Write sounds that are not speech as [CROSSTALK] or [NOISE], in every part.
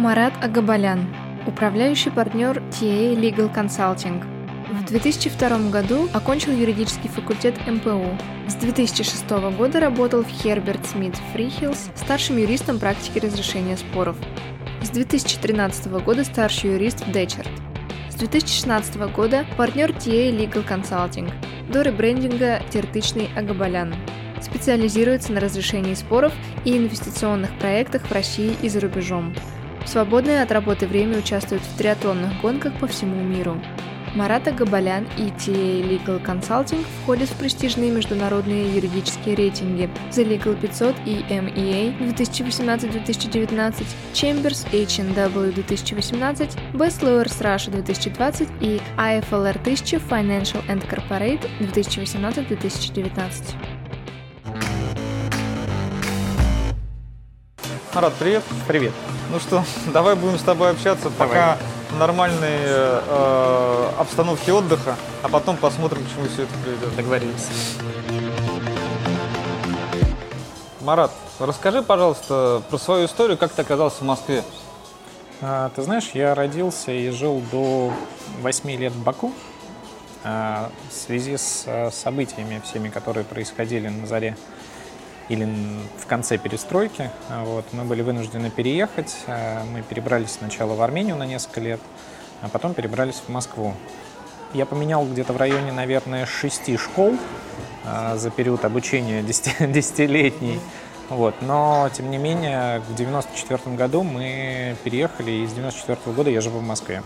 Марат Агабалян, управляющий партнер TA Legal Consulting. В 2002 году окончил юридический факультет МПУ. С 2006 года работал в Herbert Smith Freehills старшим юристом практики разрешения споров. С 2013 года старший юрист в Дечерт. С 2016 года партнер TA Legal Consulting. До ребрендинга Тертычный Агабалян. Специализируется на разрешении споров и инвестиционных проектах в России и за рубежом. Свободное от работы время участвует в триатлонных гонках по всему миру. Марата Габалян и TA Legal Consulting входят в престижные международные юридические рейтинги The Legal 500 и MEA 2018-2019, Chambers H&W 2018, Best Lawyers Russia 2020 и IFLR 1000 Financial and Corporate 2018-2019. Марат, привет. Привет. Ну что, [LAUGHS] давай будем с тобой общаться, Давай. пока нормальной э, обстановке отдыха, а потом посмотрим, к чему все это приведет. Договорились. Марат, расскажи, пожалуйста, про свою историю, как ты оказался в Москве. А, ты знаешь, я родился и жил до 8 лет в Баку. А, в связи с а, событиями всеми, которые происходили на заре или в конце перестройки, а, вот, мы были вынуждены переехать. А, Мы перебрались сначала в Армению на несколько лет, а потом перебрались в Москву. Я поменял где-то в районе, наверное, шести школ а, за период обучения [LAUGHS] 10 десятилетний. Вот. Но, тем не менее, в 94 году мы переехали, и с 94 года я живу в Москве.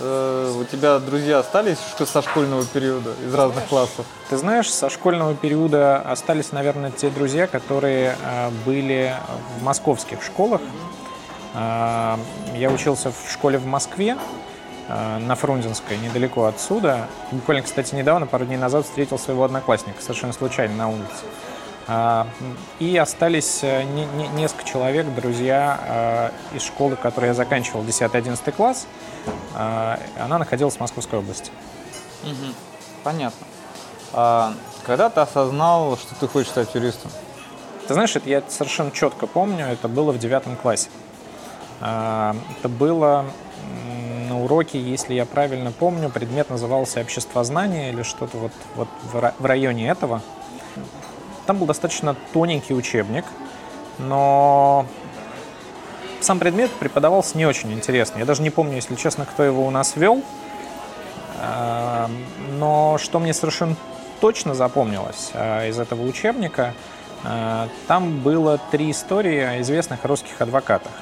Э, у тебя друзья остались что со школьного периода из разных классов? Ты знаешь, со школьного периода остались, наверное, те друзья, которые а, были в московских школах. А, Я учился в школе в Москве, на Фрунзенской, недалеко отсюда. Буквально, кстати, недавно, пару дней назад, встретил своего одноклассника, совершенно случайно на улице. А, И остались э, не- не- несколько человек, друзья а, из школы, в которой я заканчивал 10-11 класс. А, Она находилась в Московской области. Понятно. А когда ты осознал, что ты хочешь стать юристом? Ты знаешь, это я совершенно четко помню, это было в девятом классе. А, Это было на уроке, если я правильно помню, предмет назывался «Обществознание» или что-то вот, вот в районе этого. Там был достаточно тоненький учебник, но сам предмет преподавался не очень интересно. Я даже не помню, если честно, кто его у нас вел. А, Но что мне совершенно точно запомнилось а, из этого учебника, а, там было три истории о известных русских адвокатах.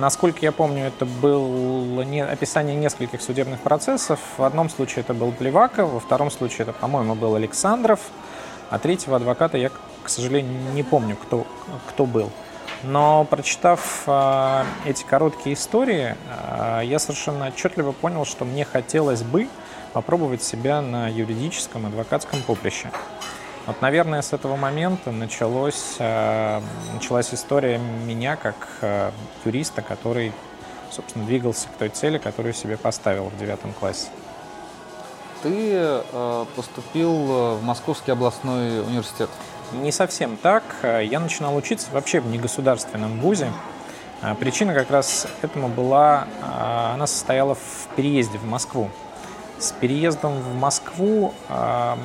Насколько я помню, это было не- описание нескольких судебных процессов. В одном случае это был Плеваков, во втором случае это, по-моему, был Александров, а третьего адвоката я, к сожалению, не помню, кто, кто был. Но прочитав а, эти короткие истории, а, я совершенно отчетливо понял, что мне хотелось бы попробовать себя на юридическом адвокатском поприще. Вот, наверное, с этого момента началось, а, началась история меня как а, юриста, который, собственно, двигался к той цели, которую себе поставил в девятом классе. Ты э, поступил э, в Московский областной университет. Не совсем так. Я начинал учиться вообще в негосударственном вузе. Причина как раз этому была, она состояла в переезде в Москву. С переездом в Москву а,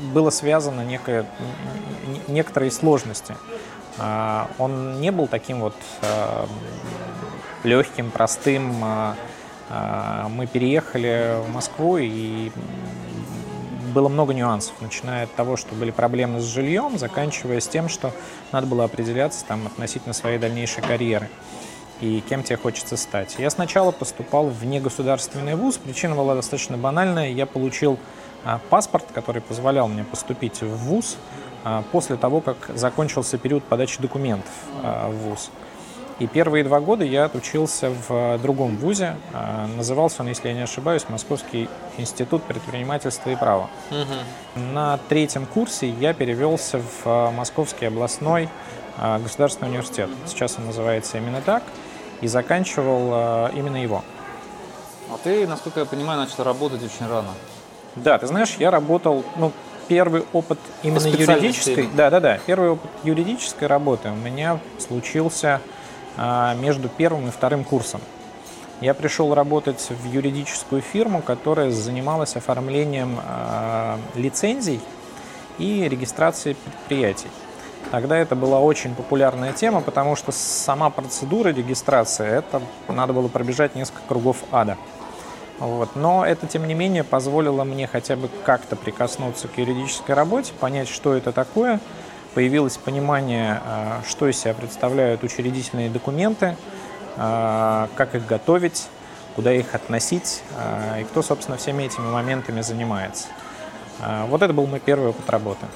м, было связано некое, некоторые сложности. Он не был таким вот легким, простым. А, Мы переехали в Москву и было много нюансов, начиная от того, что были проблемы с жильем, заканчивая с тем, что надо было определяться там, относительно своей дальнейшей карьеры и кем тебе хочется стать. Я сначала поступал в негосударственный вуз, причина была достаточно банальная. Я получил а, паспорт, который позволял мне поступить в вуз а, после того, как закончился период подачи документов в вуз. И первые два года я отучился в э, другом вузе. А, Назывался он, если я не ошибаюсь, Московский институт предпринимательства и права. На третьем курсе я перевелся в э, Московский областной э, государственный университет. Сейчас он называется именно так. И заканчивал э, именно его. А ты, насколько я понимаю, начал работать очень рано. Да, ты знаешь, я работал, ну, первый опыт именно юридической, да, да, да, первый опыт юридической работы у меня случился между первым и вторым курсом. Я пришел работать в юридическую фирму, которая занималась оформлением э, лицензий и регистрацией предприятий. Тогда это была очень популярная тема, потому что сама процедура регистрации, это надо было пробежать несколько кругов ада. Вот. Но это, тем не менее, позволило мне хотя бы как-то прикоснуться к юридической работе, понять, что это такое. Появилось понимание, а, что из себя представляют учредительные документы, а, как их готовить, куда их относить а, и кто, собственно, всеми этими моментами занимается. Вот это был мой первый опыт работы.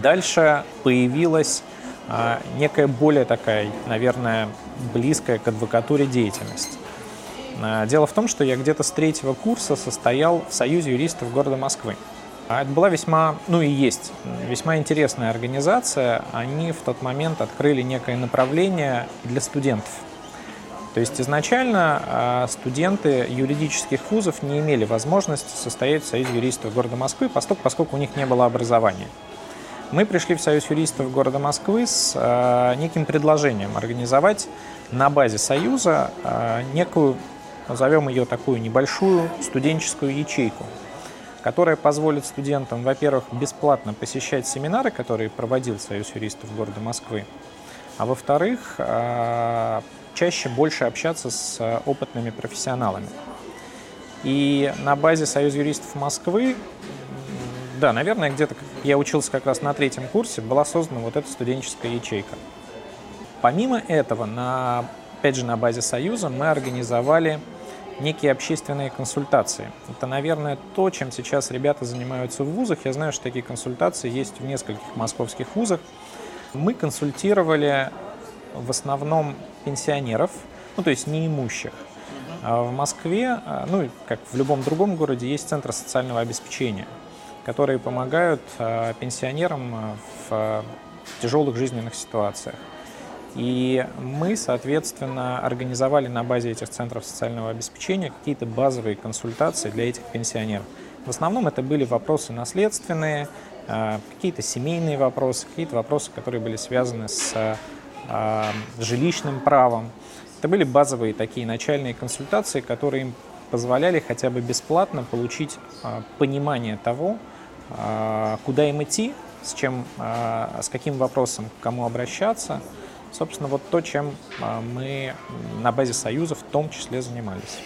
Дальше появилась некая более такая, наверное, близкая к адвокатуре деятельность. Э, дело в том, что я где-то с третьего курса состоял в Союзе юристов города Москвы. А это была весьма, ну и есть, весьма интересная организация. Они в тот момент открыли некое направление для студентов. То есть изначально э, студенты юридических вузов не имели возможности состоять в Союзе юристов города Москвы, поскольку, у них не было образования. Мы пришли в Союз юристов города Москвы с э, неким предложением организовать на базе Союза некую назовем ее такую небольшую студенческую ячейку, которая позволит студентам, во-первых, бесплатно посещать семинары, которые проводил Союз юристов города Москвы, а во-вторых, а, чаще больше общаться с опытными профессионалами. И на базе Союз юристов Москвы, да, наверное, где-то я учился как раз на третьем курсе, была создана вот эта студенческая ячейка. Помимо этого, на, опять же, на базе Союза мы организовали некие общественные консультации. Это, наверное, то, чем сейчас ребята занимаются в вузах. Я знаю, что такие консультации есть в нескольких московских вузах. Мы консультировали в основном пенсионеров, ну то есть неимущих. А в Москве, а, ну как в любом другом городе, есть центры социального обеспечения, которые помогают а, пенсионерам в тяжелых жизненных ситуациях. И мы, соответственно, организовали на базе этих центров социального обеспечения какие-то базовые консультации для этих пенсионеров. В основном это были вопросы наследственные, э, какие-то семейные вопросы, какие-то вопросы, которые были связаны с э, жилищным правом. Это были базовые такие начальные консультации, которые им позволяли хотя бы бесплатно получить э, понимание того, куда им идти, с чем, с каким вопросом к кому обращаться, Собственно, вот то, чем а, мы на базе Союза в том числе занимались.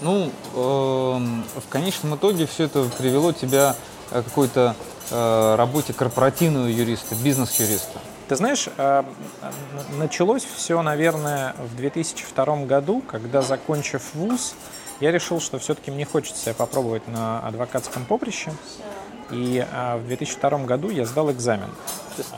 Ну, э, в конечном итоге все это привело тебя к какой-то э, работе корпоративного юриста, бизнес-юриста. Ты знаешь, э, началось все, наверное, в 2002 году, когда, закончив вуз, я решил, что все-таки мне хочется себя попробовать на адвокатском поприще. И а, в 2002 году я сдал экзамен.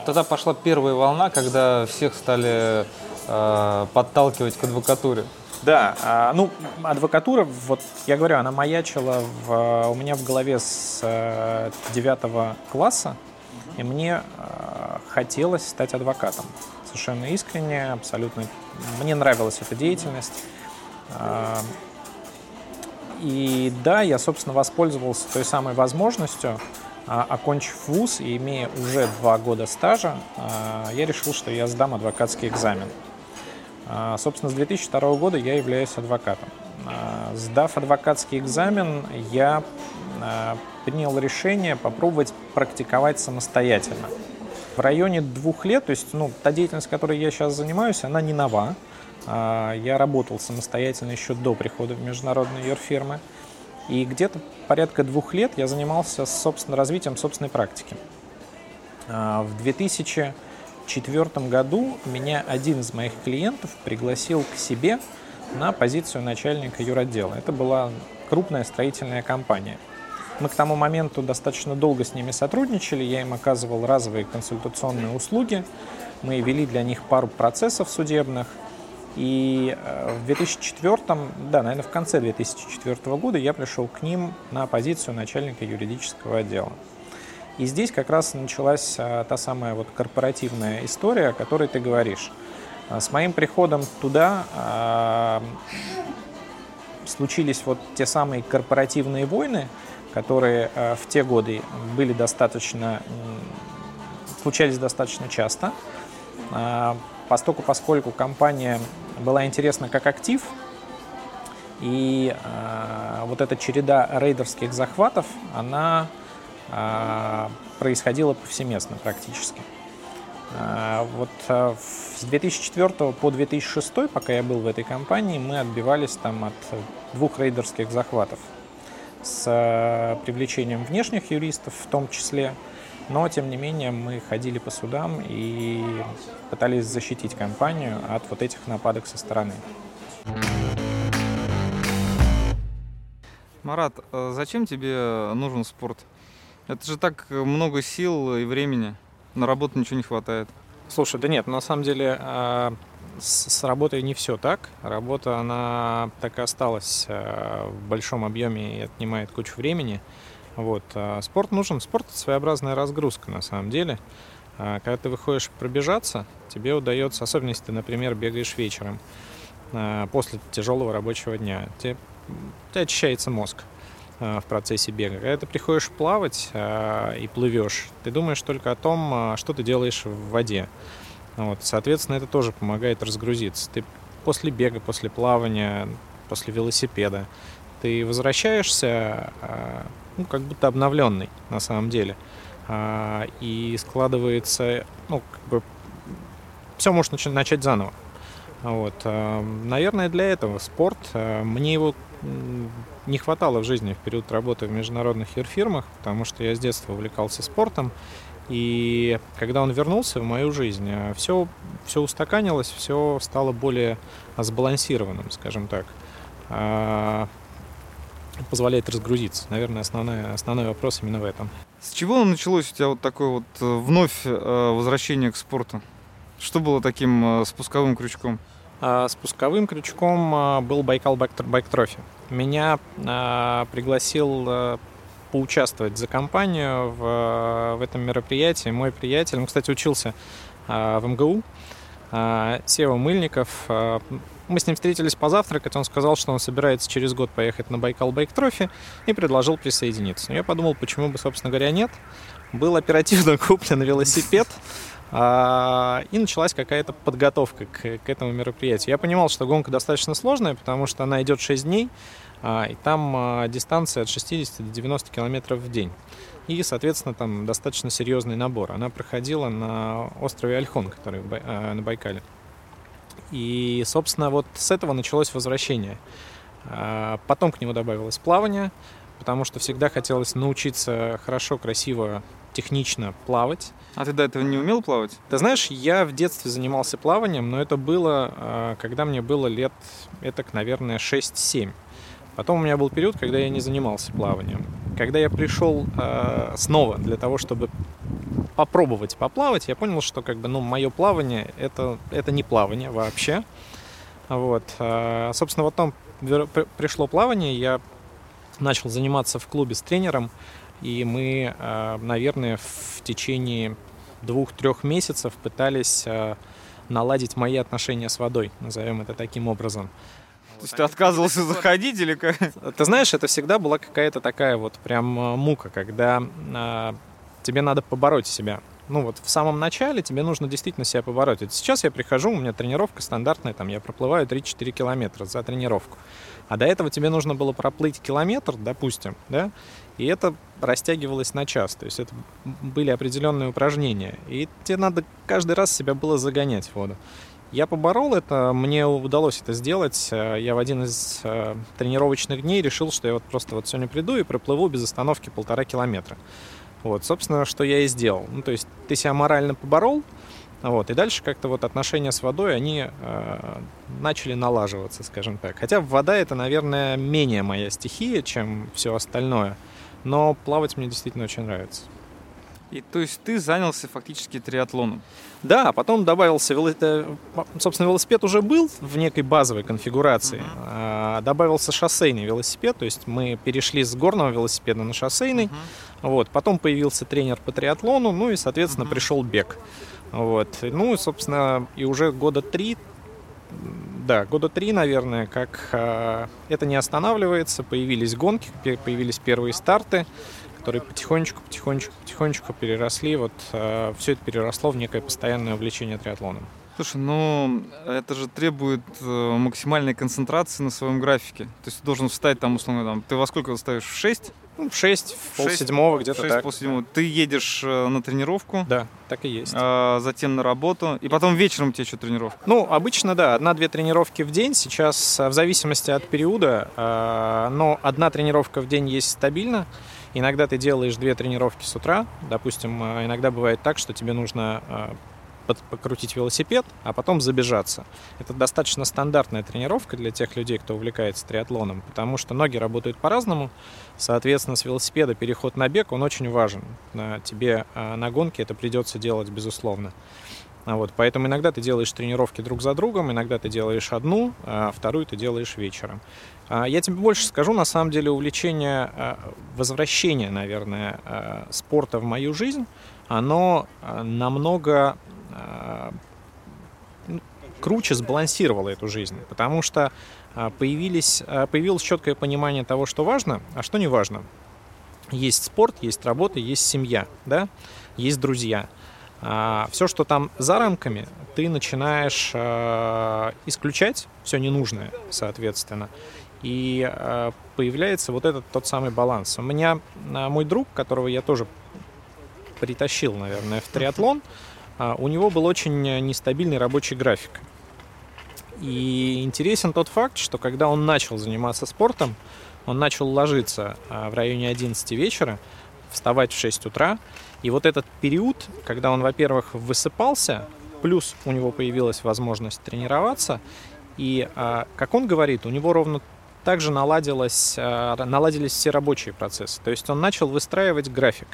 Тогда пошла первая волна, когда всех стали э, подталкивать к адвокатуре. Да, а, ну, адвокатура, вот я говорю, она маячила в, у меня в голове с 9 класса, и мне хотелось стать адвокатом. Совершенно искренне, абсолютно. Мне нравилась эта деятельность. И да, я, собственно, воспользовался той самой возможностью, а, окончив вуз и имея уже два года стажа, а, я решил, что я сдам адвокатский экзамен. А, собственно, с 2002 года я являюсь адвокатом. Сдав адвокатский экзамен, я принял решение попробовать практиковать самостоятельно. В районе двух лет, то есть ну, та деятельность, которой я сейчас занимаюсь, она не нова. Я работал самостоятельно еще до прихода в международные юрфирмы. И где-то порядка двух лет я занимался собственно, развитием собственной практики. А, в 2004 году меня один из моих клиентов пригласил к себе на позицию начальника юротдела. Это была крупная строительная компания. Мы к тому моменту достаточно долго с ними сотрудничали, я им оказывал разовые консультационные услуги, мы вели для них пару процессов судебных – и э, в 2004, да, наверное, в конце 2004 года я пришел к ним на позицию начальника юридического отдела. И здесь как раз началась а, та самая вот корпоративная история, о которой ты говоришь. А, с моим приходом туда случились вот те самые корпоративные войны, которые э, в те годы были достаточно, случались достаточно часто. Э, поскольку, поскольку компания была интересна как актив, и э, вот эта череда рейдерских захватов, она э, происходила повсеместно практически. Э, вот э, с 2004 по 2006, пока я был в этой компании, мы отбивались там от двух рейдерских захватов. С привлечением внешних юристов в том числе, но тем не менее мы ходили по судам и пытались защитить компанию от вот этих нападок со стороны. Марат, а зачем тебе нужен спорт? Это же так много сил и времени. На работу ничего не хватает. Слушай, да нет, на самом деле а, с, работой не все так. Работа, она так и осталась а, в большом объеме и отнимает кучу времени. Вот. Спорт нужен. Спорт — это своеобразная разгрузка на самом деле. Когда ты выходишь пробежаться, тебе удается, особенно если ты, например, бегаешь вечером после тяжелого рабочего дня, тебе тебя очищается мозг в процессе бега. Когда ты приходишь плавать и плывешь, ты думаешь только о том, что ты делаешь в воде. Вот, соответственно, это тоже помогает разгрузиться. Ты после бега, после плавания, после велосипеда, ты возвращаешься, ну, как будто обновленный на самом деле. И складывается, ну, как бы, все может начать заново. Вот. Наверное, для этого спорт. Мне его не хватало в жизни в период работы в международных фирмах, потому что я с детства увлекался спортом. И когда он вернулся в мою жизнь, все, все устаканилось, все стало более сбалансированным, скажем так. А, позволяет разгрузиться. Наверное, основной, основной вопрос именно в этом. С чего началось у тебя вот такое вот э, вновь э, возвращение к спорту? Что было таким э, спусковым крючком? А, спусковым крючком был Байкал Байк Трофи. Меня э, пригласил поучаствовать за компанию в, в этом мероприятии мой приятель, он, кстати, учился в МГУ, Сева Мыльников. Э, мы с ним встретились позавтракать, он сказал, что он собирается через год поехать на Байкал Байк Трофи и предложил присоединиться. Я подумал, почему бы, собственно говоря, нет. Был оперативно [LAUGHS] куплен велосипед, а, и началась какая-то подготовка к, к этому мероприятию. Я понимал, что гонка достаточно сложная, потому что она идет 6 дней, а, и там а, дистанция от 60 до 90 километров в день. И, соответственно, там достаточно серьезный набор. Она проходила на острове Альхон, который на Байкале. И, собственно, вот с этого началось возвращение. Потом к нему добавилось плавание, потому что всегда хотелось научиться хорошо, красиво технично плавать. А ты до этого не умел плавать? Ты знаешь, я в детстве занимался плаванием, но это было, а, когда мне было лет, это, наверное, 6-7. Потом у меня был период, когда я не занимался плаванием. Когда я пришел э, снова для того, чтобы попробовать поплавать, я понял, что как бы, ну, мое плавание это, это не плавание вообще. Вот. Э, собственно, вот там пришло плавание, я начал заниматься в клубе с тренером. И мы, э, наверное, в течение двух-трех месяцев пытались э, наладить мои отношения с водой, назовем это таким образом. То есть ты отказывался заходить или как? Ты знаешь, это всегда была какая-то такая вот прям э, мука, когда э, тебе надо побороть себя. Ну вот в самом начале тебе нужно действительно себя побороть. Это сейчас я прихожу, у меня тренировка стандартная, там я проплываю 3-4 километра за тренировку. А до этого тебе нужно было проплыть километр, допустим, да, и это растягивалось на час. То есть это были определенные упражнения. И тебе надо каждый раз себя было загонять в воду. Я поборол это, мне удалось это сделать. Я в один из э, тренировочных дней решил, что я вот просто вот сегодня приду и проплыву без остановки полтора километра. Вот, собственно, что я и сделал. Ну, то есть ты себя морально поборол, вот, и дальше как-то вот отношения с водой, они э, начали налаживаться, скажем так. Хотя вода это, наверное, менее моя стихия, чем все остальное но плавать мне действительно очень нравится. И то есть ты занялся фактически триатлоном? Да, потом добавился велосипед. Собственно, велосипед уже был в некой базовой конфигурации. Uh-huh. Добавился шоссейный велосипед, то есть мы перешли с горного велосипеда на шоссейный. Uh-huh. Вот. Потом появился тренер по триатлону, ну и, соответственно, uh-huh. пришел бег. Вот. Ну и, собственно, и уже года три да, года три, наверное, как э, это не останавливается, появились гонки, появились первые старты, которые потихонечку, потихонечку, потихонечку переросли, вот э, все это переросло в некое постоянное увлечение триатлоном. Слушай, ну это же требует э, максимальной концентрации на своем графике. То есть ты должен встать там, условно, там, ты во сколько встаешь? В 6? Ну, в 6, в полседьмого где-то 6, так. полседьмого. Ты едешь э, на тренировку. Да, так и есть. А, затем на работу. И потом вечером у тебя еще тренировка. Ну, обычно, да, одна-две тренировки в день. Сейчас э, в зависимости от периода, но одна тренировка в день есть стабильно. Иногда ты делаешь две тренировки с утра. Допустим, иногда бывает так, что тебе нужно покрутить велосипед, а потом забежаться. Это достаточно стандартная тренировка для тех людей, кто увлекается триатлоном, потому что ноги работают по-разному. Соответственно, с велосипеда переход на бег, он очень важен. Тебе а, на гонке это придется делать, безусловно. Вот, поэтому иногда ты делаешь тренировки друг за другом, иногда ты делаешь одну, а вторую ты делаешь вечером. А, я тебе больше скажу, на самом деле увлечение, а, возвращение, наверное, спорта в мою жизнь, оно намного ну, круче сбалансировала эту жизнь, потому что появились, появилось четкое понимание того, что важно, а что не важно. Есть спорт, есть работа, есть семья, да? есть друзья. А все, что там за рамками, ты начинаешь исключать все ненужное, соответственно. И появляется вот этот тот самый баланс. У меня мой друг, которого я тоже притащил, наверное, в триатлон, а, у него был очень нестабильный рабочий график. И интересен тот факт, что когда он начал заниматься спортом, он начал ложиться а, в районе 11 вечера, вставать в 6 утра. И вот этот период, когда он, во-первых, высыпался, плюс у него появилась возможность тренироваться, и, а, как он говорит, у него ровно также наладилось, наладились все рабочие процессы. То есть он начал выстраивать график.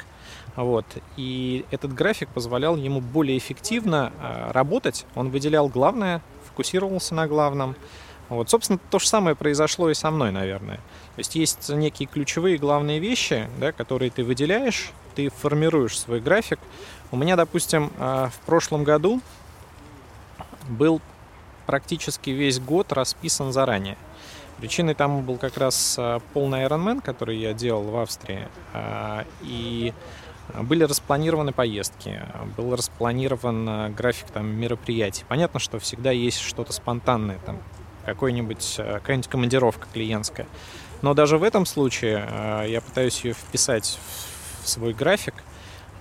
Вот. И этот график позволял ему более эффективно а, работать. Он выделял главное, фокусировался на главном. Вот, собственно, то же самое произошло и со мной, наверное. То есть есть некие ключевые главные вещи, да, которые ты выделяешь, ты формируешь свой график. У меня, допустим, а, в прошлом году был практически весь год расписан заранее. Причиной тому был как раз а, полный Ironman, который я делал в Австрии. И были распланированы поездки, был распланирован э, график там, мероприятий. Понятно, что всегда есть что-то спонтанное, там, какой-нибудь, какая-нибудь командировка клиентская. Но даже в этом случае я пытаюсь ее вписать в свой график,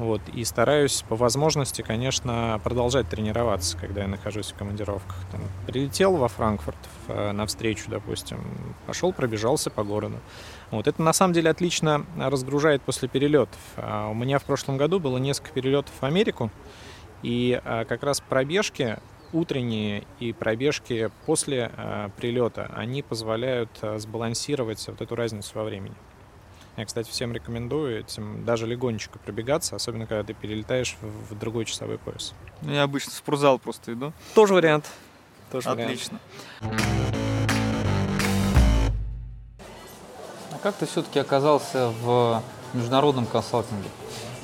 вот, и стараюсь по возможности, конечно, продолжать тренироваться, когда я нахожусь в командировках. Там, прилетел во Франкфурт на встречу, допустим, пошел, пробежался по городу. Вот это на самом деле отлично разгружает после перелетов. А у меня в прошлом году было несколько перелетов в Америку, и а, как раз пробежки утренние и пробежки после а, прилета, они позволяют сбалансировать вот эту разницу во времени. Я, кстати, всем рекомендую этим даже легонечко пробегаться, особенно когда ты перелетаешь в, другой часовой пояс. Ну, я обычно в спортзал просто иду. Тоже вариант. Тоже Отлично. Вариант. как ты все-таки оказался в международном консалтинге?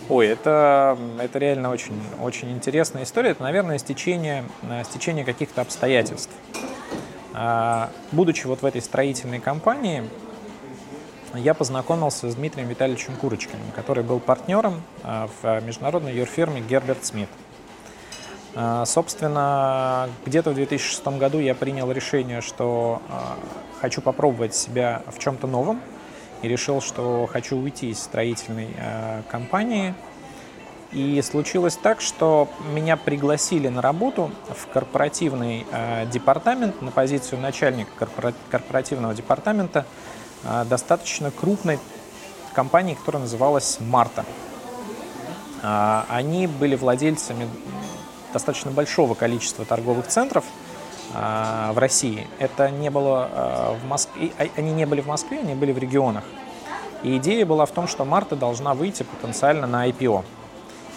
Ой, это, это реально очень, очень интересная история. Это, наверное, стечение, э, стечение каких-то обстоятельств. А, будучи вот в этой строительной компании, я познакомился с Дмитрием Витальевичем Курочкиным, который был партнером э, в международной юрфирме Герберт Смит. А, собственно, где-то в 2006 году я принял решение, что э, хочу попробовать себя в чем-то новом, и решил, что хочу уйти из строительной компании. И случилось так, что меня пригласили на работу в корпоративный департамент, на позицию начальника корпора- корпоративного департамента достаточно крупной компании, которая называлась «Марта». Э, они были владельцами достаточно большого количества торговых центров – а, в России. Это не было а, в Москве, а, они не были в Москве, они были в регионах. И идея была в том, что Марта должна выйти потенциально на IPO.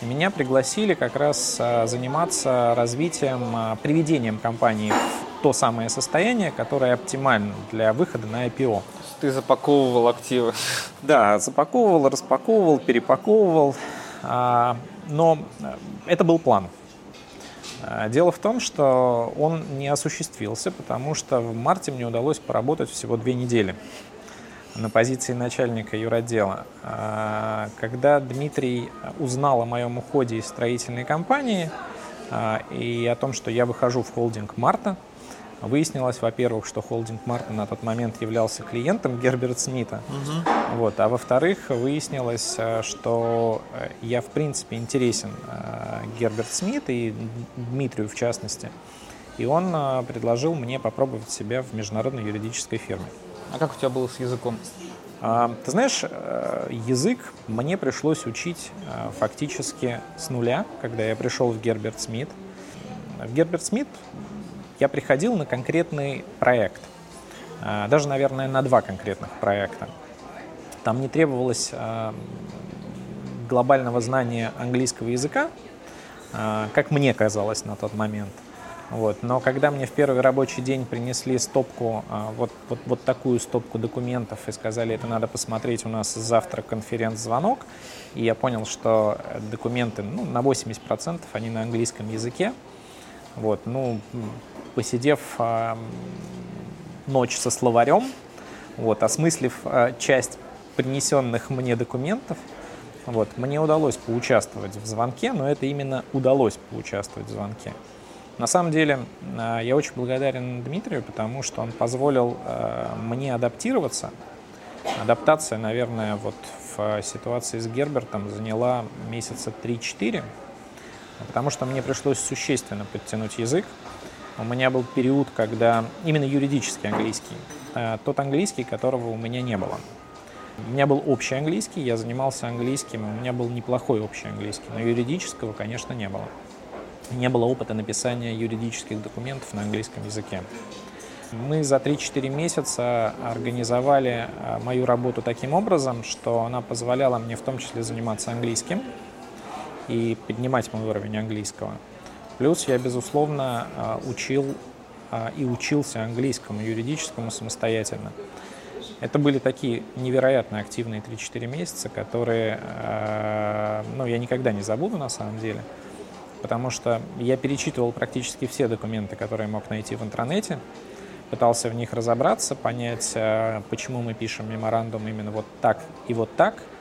И меня пригласили как раз заниматься развитием, приведением компании в то самое состояние, которое оптимально для выхода на IPO. Ты запаковывал активы. Да, запаковывал, распаковывал, перепаковывал. Но это был план. А, дело в том, что он не осуществился, потому что в марте мне удалось поработать всего две недели на позиции начальника юротдела. А, когда Дмитрий узнал о моем уходе из строительной компании а, и о том, что я выхожу в холдинг «Марта», Выяснилось, во-первых, что холдинг Марта на тот момент являлся клиентом Герберт Смита. Угу. Вот. А во-вторых, выяснилось, э, что э, я, в принципе, интересен э, Герберт Смит и Дмитрию в частности. И он предложил мне попробовать себя в международной юридической фирме. А как у тебя было с языком? А, ты знаешь, язык мне пришлось учить фактически с нуля, когда я пришел в Герберт Смит. В Герберт Смит я приходил на конкретный проект, а, даже, наверное, на два конкретных проекта. Там не требовалось а, глобального знания английского языка, а, как мне казалось на тот момент. Вот. Но когда мне в первый рабочий день принесли стопку, вот, вот, вот такую стопку документов и сказали, это надо посмотреть, у нас завтра конференц-звонок, и я понял, что документы ну, на 80% они на английском языке, вот, ну, посидев э, ночь со словарем, вот, осмыслив э, часть принесенных мне документов, вот, мне удалось поучаствовать в звонке, но это именно удалось поучаствовать в звонке. На самом деле, э, я очень благодарен Дмитрию, потому что он позволил э, мне адаптироваться. Адаптация, наверное, вот в ситуации с Гербертом заняла месяца 3-4, потому что мне пришлось существенно подтянуть язык. У меня был период, когда именно юридический английский, э, тот английский, которого у меня не было. У меня был общий английский, я занимался английским, у меня был неплохой общий английский, но юридического, конечно, не было. Не было опыта написания юридических документов на английском языке. Мы за 3-4 месяца организовали э, мою работу таким образом, что она позволяла мне в том числе заниматься английским и поднимать мой уровень английского – Плюс я, безусловно, а, учил а, и учился английскому, юридическому самостоятельно. Это были такие невероятно активные 3-4 месяца, которые а, ну, я никогда не забуду на самом деле, потому что я перечитывал практически все документы, которые мог найти в интернете, пытался в них разобраться, понять, почему мы пишем меморандум именно вот так и вот так –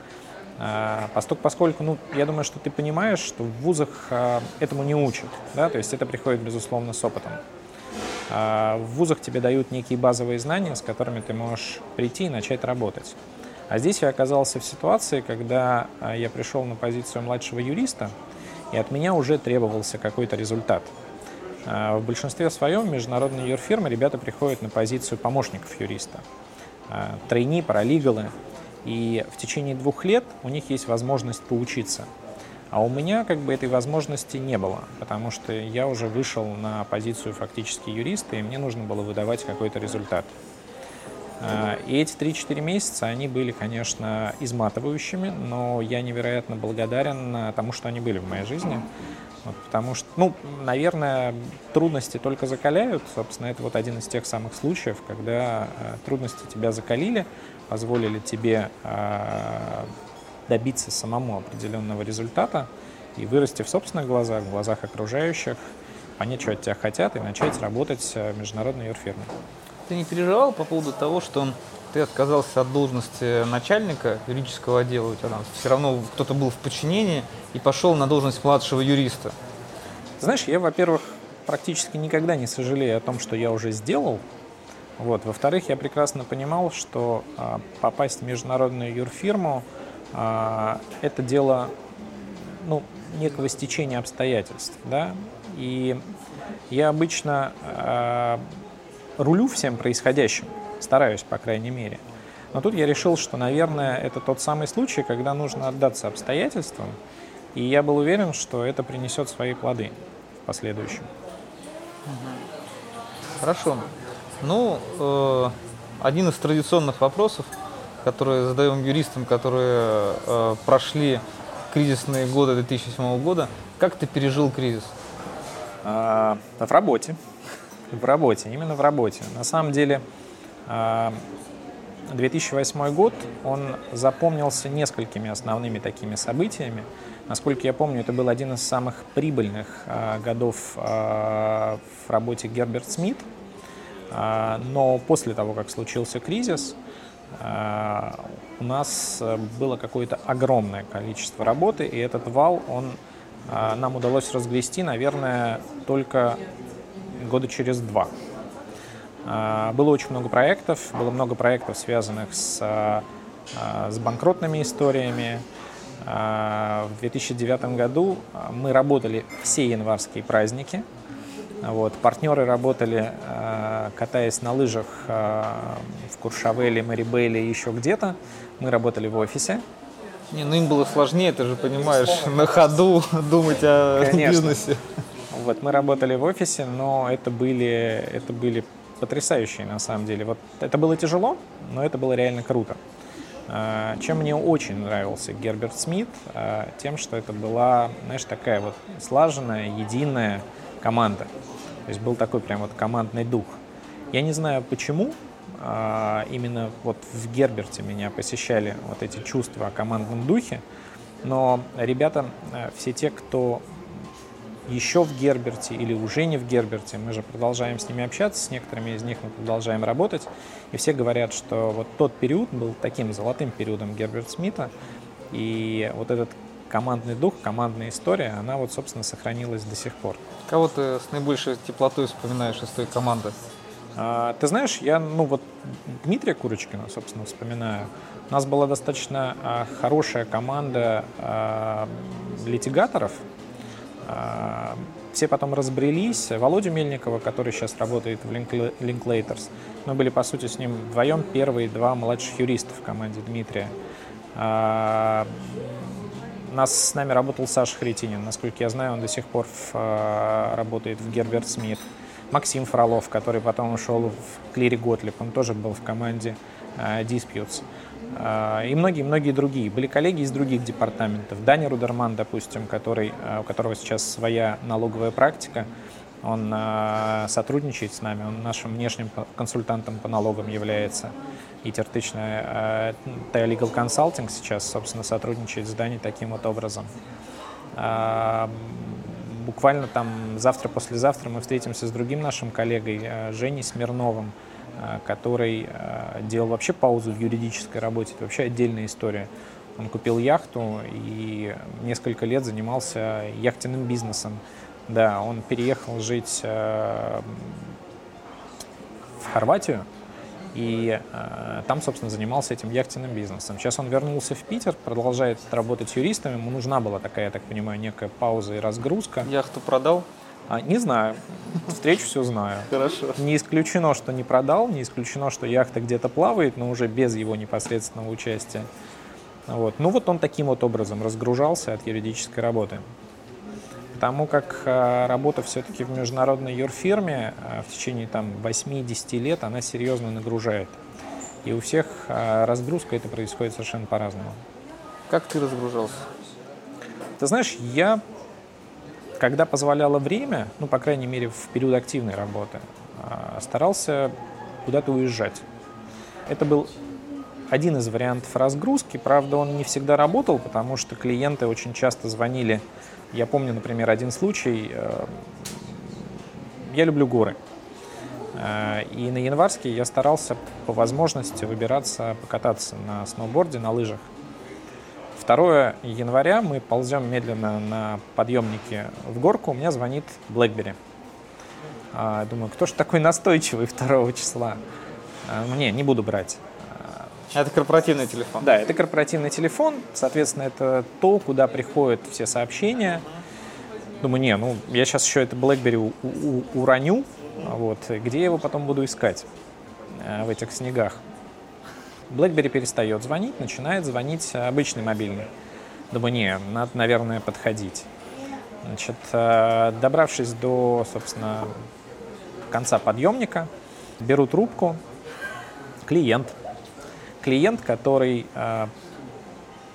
а, поскольку, ну, я думаю, что ты понимаешь, что в вузах а, этому не учат, да, то есть это приходит, безусловно, с опытом. А, в вузах тебе дают некие базовые знания, с которыми ты можешь прийти и начать работать. А здесь я оказался в ситуации, когда я пришел на позицию младшего юриста, и от меня уже требовался какой-то результат. В большинстве своем международные юрфирмы ребята приходят на позицию помощников юриста. Тройни, паралигалы, и в течение двух лет у них есть возможность поучиться. А у меня как бы этой возможности не было, потому что я уже вышел на позицию фактически юриста, и мне нужно было выдавать какой-то результат. А, и эти 3-4 месяца, они были, конечно, изматывающими, но я невероятно благодарен тому, что они были в моей жизни. Вот, потому что, ну, наверное, трудности только закаляют. Собственно, это вот один из тех самых случаев, когда э, трудности тебя закалили, позволили тебе а, добиться самому определенного результата и вырасти в собственных глазах, в глазах окружающих, понять, что от тебя хотят, и начать работать в международной юрфирме. Ты не переживал по поводу того, что ты отказался от должности начальника юридического отдела, у тебя там все равно кто-то был в подчинении, и пошел на должность младшего юриста? Знаешь, я, во-первых, практически никогда не сожалею о том, что я уже сделал, вот. Во-вторых, я прекрасно понимал, что а, попасть в международную юрфирму а, это дело ну, некого стечения обстоятельств. Да? И я обычно а, рулю всем происходящим, стараюсь, по крайней мере. Но тут я решил, что, наверное, это тот самый случай, когда нужно отдаться обстоятельствам, и я был уверен, что это принесет свои плоды в последующем. Хорошо. Ну, э, один из традиционных вопросов, которые задаем юристам, которые э, прошли кризисные годы 2007 года. Как ты пережил кризис? А, в работе. В работе, именно в работе. На самом деле, а, 2008 год, он запомнился несколькими основными такими событиями. Насколько я помню, это был один из самых прибыльных э, годов э, в работе Герберт Смит. Э, но после того, как случился кризис, э, у нас было какое-то огромное количество работы, и этот вал, он э, нам удалось разгрести, наверное, только года через два. Э, было очень много проектов, было много проектов, связанных с, э, с банкротными историями, а, в 2009 году а, мы работали все январские праздники. Вот, партнеры работали, а, катаясь на лыжах в Куршавеле, Марибеле и еще где-то. Мы работали в офисе. Не, ну им было сложнее, ты же понимаешь, на ходу думать о Конечно. бизнесе. Вот, мы работали в офисе, но это были, это были потрясающие на самом деле. Вот это было тяжело, но это было реально круто. А, чем мне очень нравился Герберт Смит, а, тем, что это была, знаешь, такая вот слаженная, единая команда. То есть был такой прям вот командный дух. Я не знаю почему, а, именно вот в Герберте меня посещали вот эти чувства о командном духе, но ребята, все те, кто еще в Герберте или уже не в Герберте. Мы же продолжаем с ними общаться, с некоторыми из них мы продолжаем работать. И все говорят, что вот тот период был таким золотым периодом Герберт Смита. И вот этот командный дух, командная история, она вот, собственно, сохранилась до сих пор. Кого ты с наибольшей теплотой вспоминаешь из той команды? А, ты знаешь, я, ну вот, Дмитрия Курочкина, собственно, вспоминаю. У нас была достаточно а, хорошая команда а, литигаторов, все потом разбрелись. Володю Мельникова, который сейчас работает в Linklaters, мы были, по сути, с ним вдвоем первые два младших юриста в команде Дмитрия. А, нас с нами работал Саша Хретинин. Насколько я знаю, он до сих пор работает в Герберт Смит. Максим Фролов, который потом ушел в Клири Готлиб, он тоже был в команде Disputes. А, и многие-многие другие. Были коллеги из других департаментов. Даня Рудерман, допустим, который, а, у которого сейчас своя налоговая практика, он сотрудничает с нами, он нашим внешним консультантом по налогам является. И тертычная Taya Legal Consulting сейчас, собственно, сотрудничает с Даней таким вот образом. Буквально там завтра-послезавтра мы встретимся с другим нашим коллегой Женей Смирновым, Э, который э, делал вообще паузу в юридической работе. Это вообще отдельная история. Он купил яхту и несколько лет занимался яхтенным бизнесом. Да, он переехал жить э, в Хорватию, и э, там, собственно, занимался этим яхтенным бизнесом. Сейчас он вернулся в Питер, продолжает работать юристом. Ему нужна была такая, я так понимаю, некая пауза и разгрузка. Яхту продал? А, не знаю. Встречу все знаю. Хорошо. Не исключено, что не продал, не исключено, что яхта где-то плавает, но уже без его непосредственного участия. Вот. Ну вот он таким вот образом разгружался от юридической работы. Потому как э, работа все-таки в международной юрфирме э, в течение там, 8-10 лет, она серьезно нагружает. И у всех э, разгрузка это происходит совершенно по-разному. Как ты разгружался? Ты знаешь, я когда позволяло время, ну, по крайней мере, в период активной работы, старался куда-то уезжать. Это был один из вариантов разгрузки. Правда, он не всегда работал, потому что клиенты очень часто звонили. Я помню, например, один случай. Э, я люблю горы. Э, и на январский я старался по возможности выбираться, покататься на сноуборде, на лыжах. 2 января мы ползем медленно на подъемнике в горку, у меня звонит BlackBerry. А, думаю, кто же такой настойчивый 2 числа? А, не, не буду брать. Это корпоративный телефон? Да, это корпоративный телефон. Соответственно, это то, куда приходят все сообщения. Думаю, не, ну я сейчас еще это BlackBerry у- у- уроню, вот, где я его потом буду искать э, в этих снегах. BlackBerry перестает звонить, начинает звонить обычный мобильный. Думаю, не, надо, наверное, подходить. Значит, э, добравшись до, собственно, конца подъемника, беру трубку, клиент. Клиент, который, э,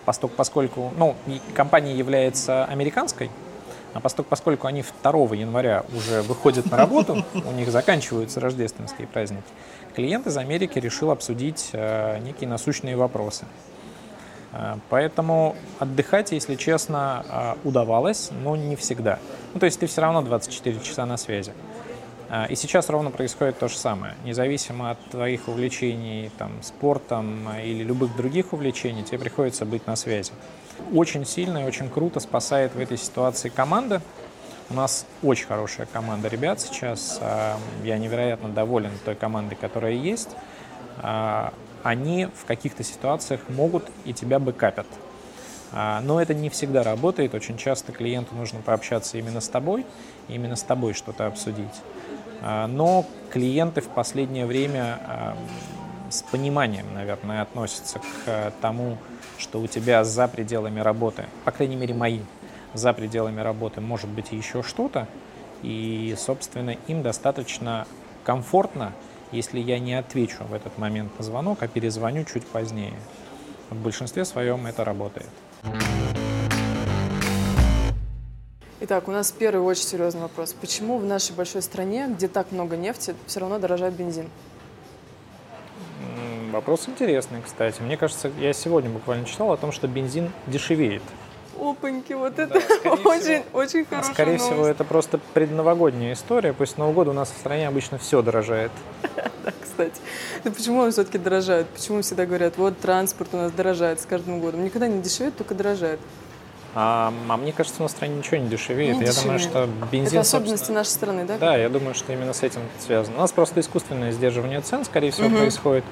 поскольку ну, компания является американской, А поскольку, поскольку они 2 января уже выходят на работу, у них заканчиваются рождественские праздники, клиент из Америки решил обсудить э, некие насущные вопросы. Э, поэтому отдыхать, если честно, удавалось, но не всегда. Ну, то есть ты все равно 24 часа на связи. Э, и сейчас ровно происходит то же самое. Независимо от твоих увлечений там, спортом или любых других увлечений, тебе приходится быть на связи. Очень сильно и очень круто спасает в этой ситуации команда. У нас очень хорошая команда ребят сейчас. А, я невероятно доволен той командой, которая есть. А, они в каких-то ситуациях могут и тебя бэкапят. А, но это не всегда работает. Очень часто клиенту нужно пообщаться именно с тобой, именно с тобой что-то обсудить. Но клиенты в последнее время с пониманием, наверное, относятся к тому, что у тебя за пределами работы, по крайней мере мои, за пределами работы может быть еще что-то, и, собственно, им достаточно комфортно, если я не отвечу в этот момент на звонок, а перезвоню чуть позднее. В большинстве своем это работает. Итак, у нас первый очень серьезный вопрос. Почему в нашей большой стране, где так много нефти, все равно дорожает бензин? Вопрос интересный, кстати. Мне кажется, я сегодня буквально читал о том, что бензин дешевеет. Опаньки, вот это да, [LAUGHS] очень, всего, очень хорошая Скорее новость. всего, это просто предновогодняя история. После Нового года у нас в стране обычно все дорожает. [LAUGHS] Да, кстати. Но почему он все-таки дорожает? Почему всегда говорят, вот транспорт у нас дорожает с каждым годом? Никогда не дешевеет, только дорожает. А, а мне кажется, у нас в стране ничего не дешевеет. Не я дешевеет. думаю, что бензин... Это особенности нашей страны, да? Да, я думаю, что именно с этим связано. У нас просто искусственное сдерживание цен, скорее всего, угу. происходит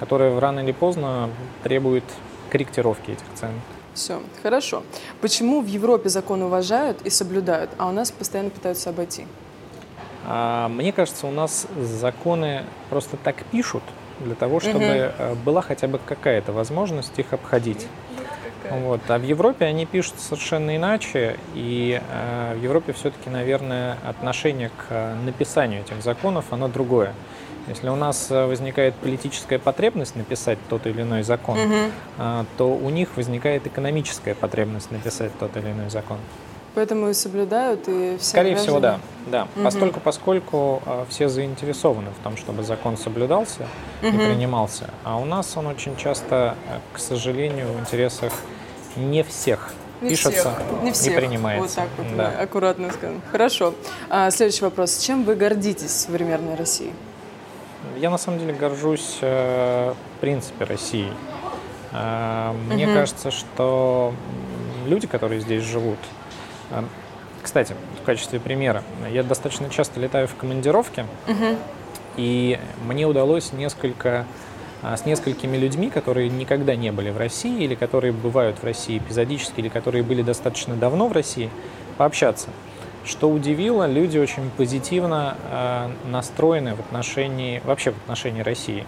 которая рано или поздно требует корректировки этих цен. Все, хорошо. Почему в Европе законы уважают и соблюдают, а у нас постоянно пытаются обойти? А, мне кажется, у нас законы просто так пишут для того, чтобы угу. была хотя бы какая-то возможность их обходить. Вот. А в Европе они пишут совершенно иначе, и э, в Европе все-таки, наверное, отношение к э, написанию этих законов, оно другое. Если у нас э, возникает политическая потребность написать тот или иной закон, угу. то у них возникает экономическая потребность написать тот или иной закон. Поэтому и соблюдают и все. Скорее граждане. всего, да, да. Угу. Постольку, поскольку а, все заинтересованы в том, чтобы закон соблюдался угу. и принимался, а у нас он очень часто, э, к сожалению, в интересах не всех не пишется, всех. не, всех. не принимается. Вот так вот, да. аккуратно сказано. Хорошо. А, следующий вопрос. Чем вы гордитесь в современной России? Я на самом деле горжусь э, в принципе Россией. Э, мне угу. кажется, что люди, которые здесь живут, э, кстати, в качестве примера, я достаточно часто летаю в командировке, угу. и мне удалось несколько с несколькими людьми, которые никогда не были в России, или которые бывают в России эпизодически, или которые были достаточно давно в России, пообщаться. Что удивило, люди очень позитивно э, настроены в отношении, вообще в отношении России.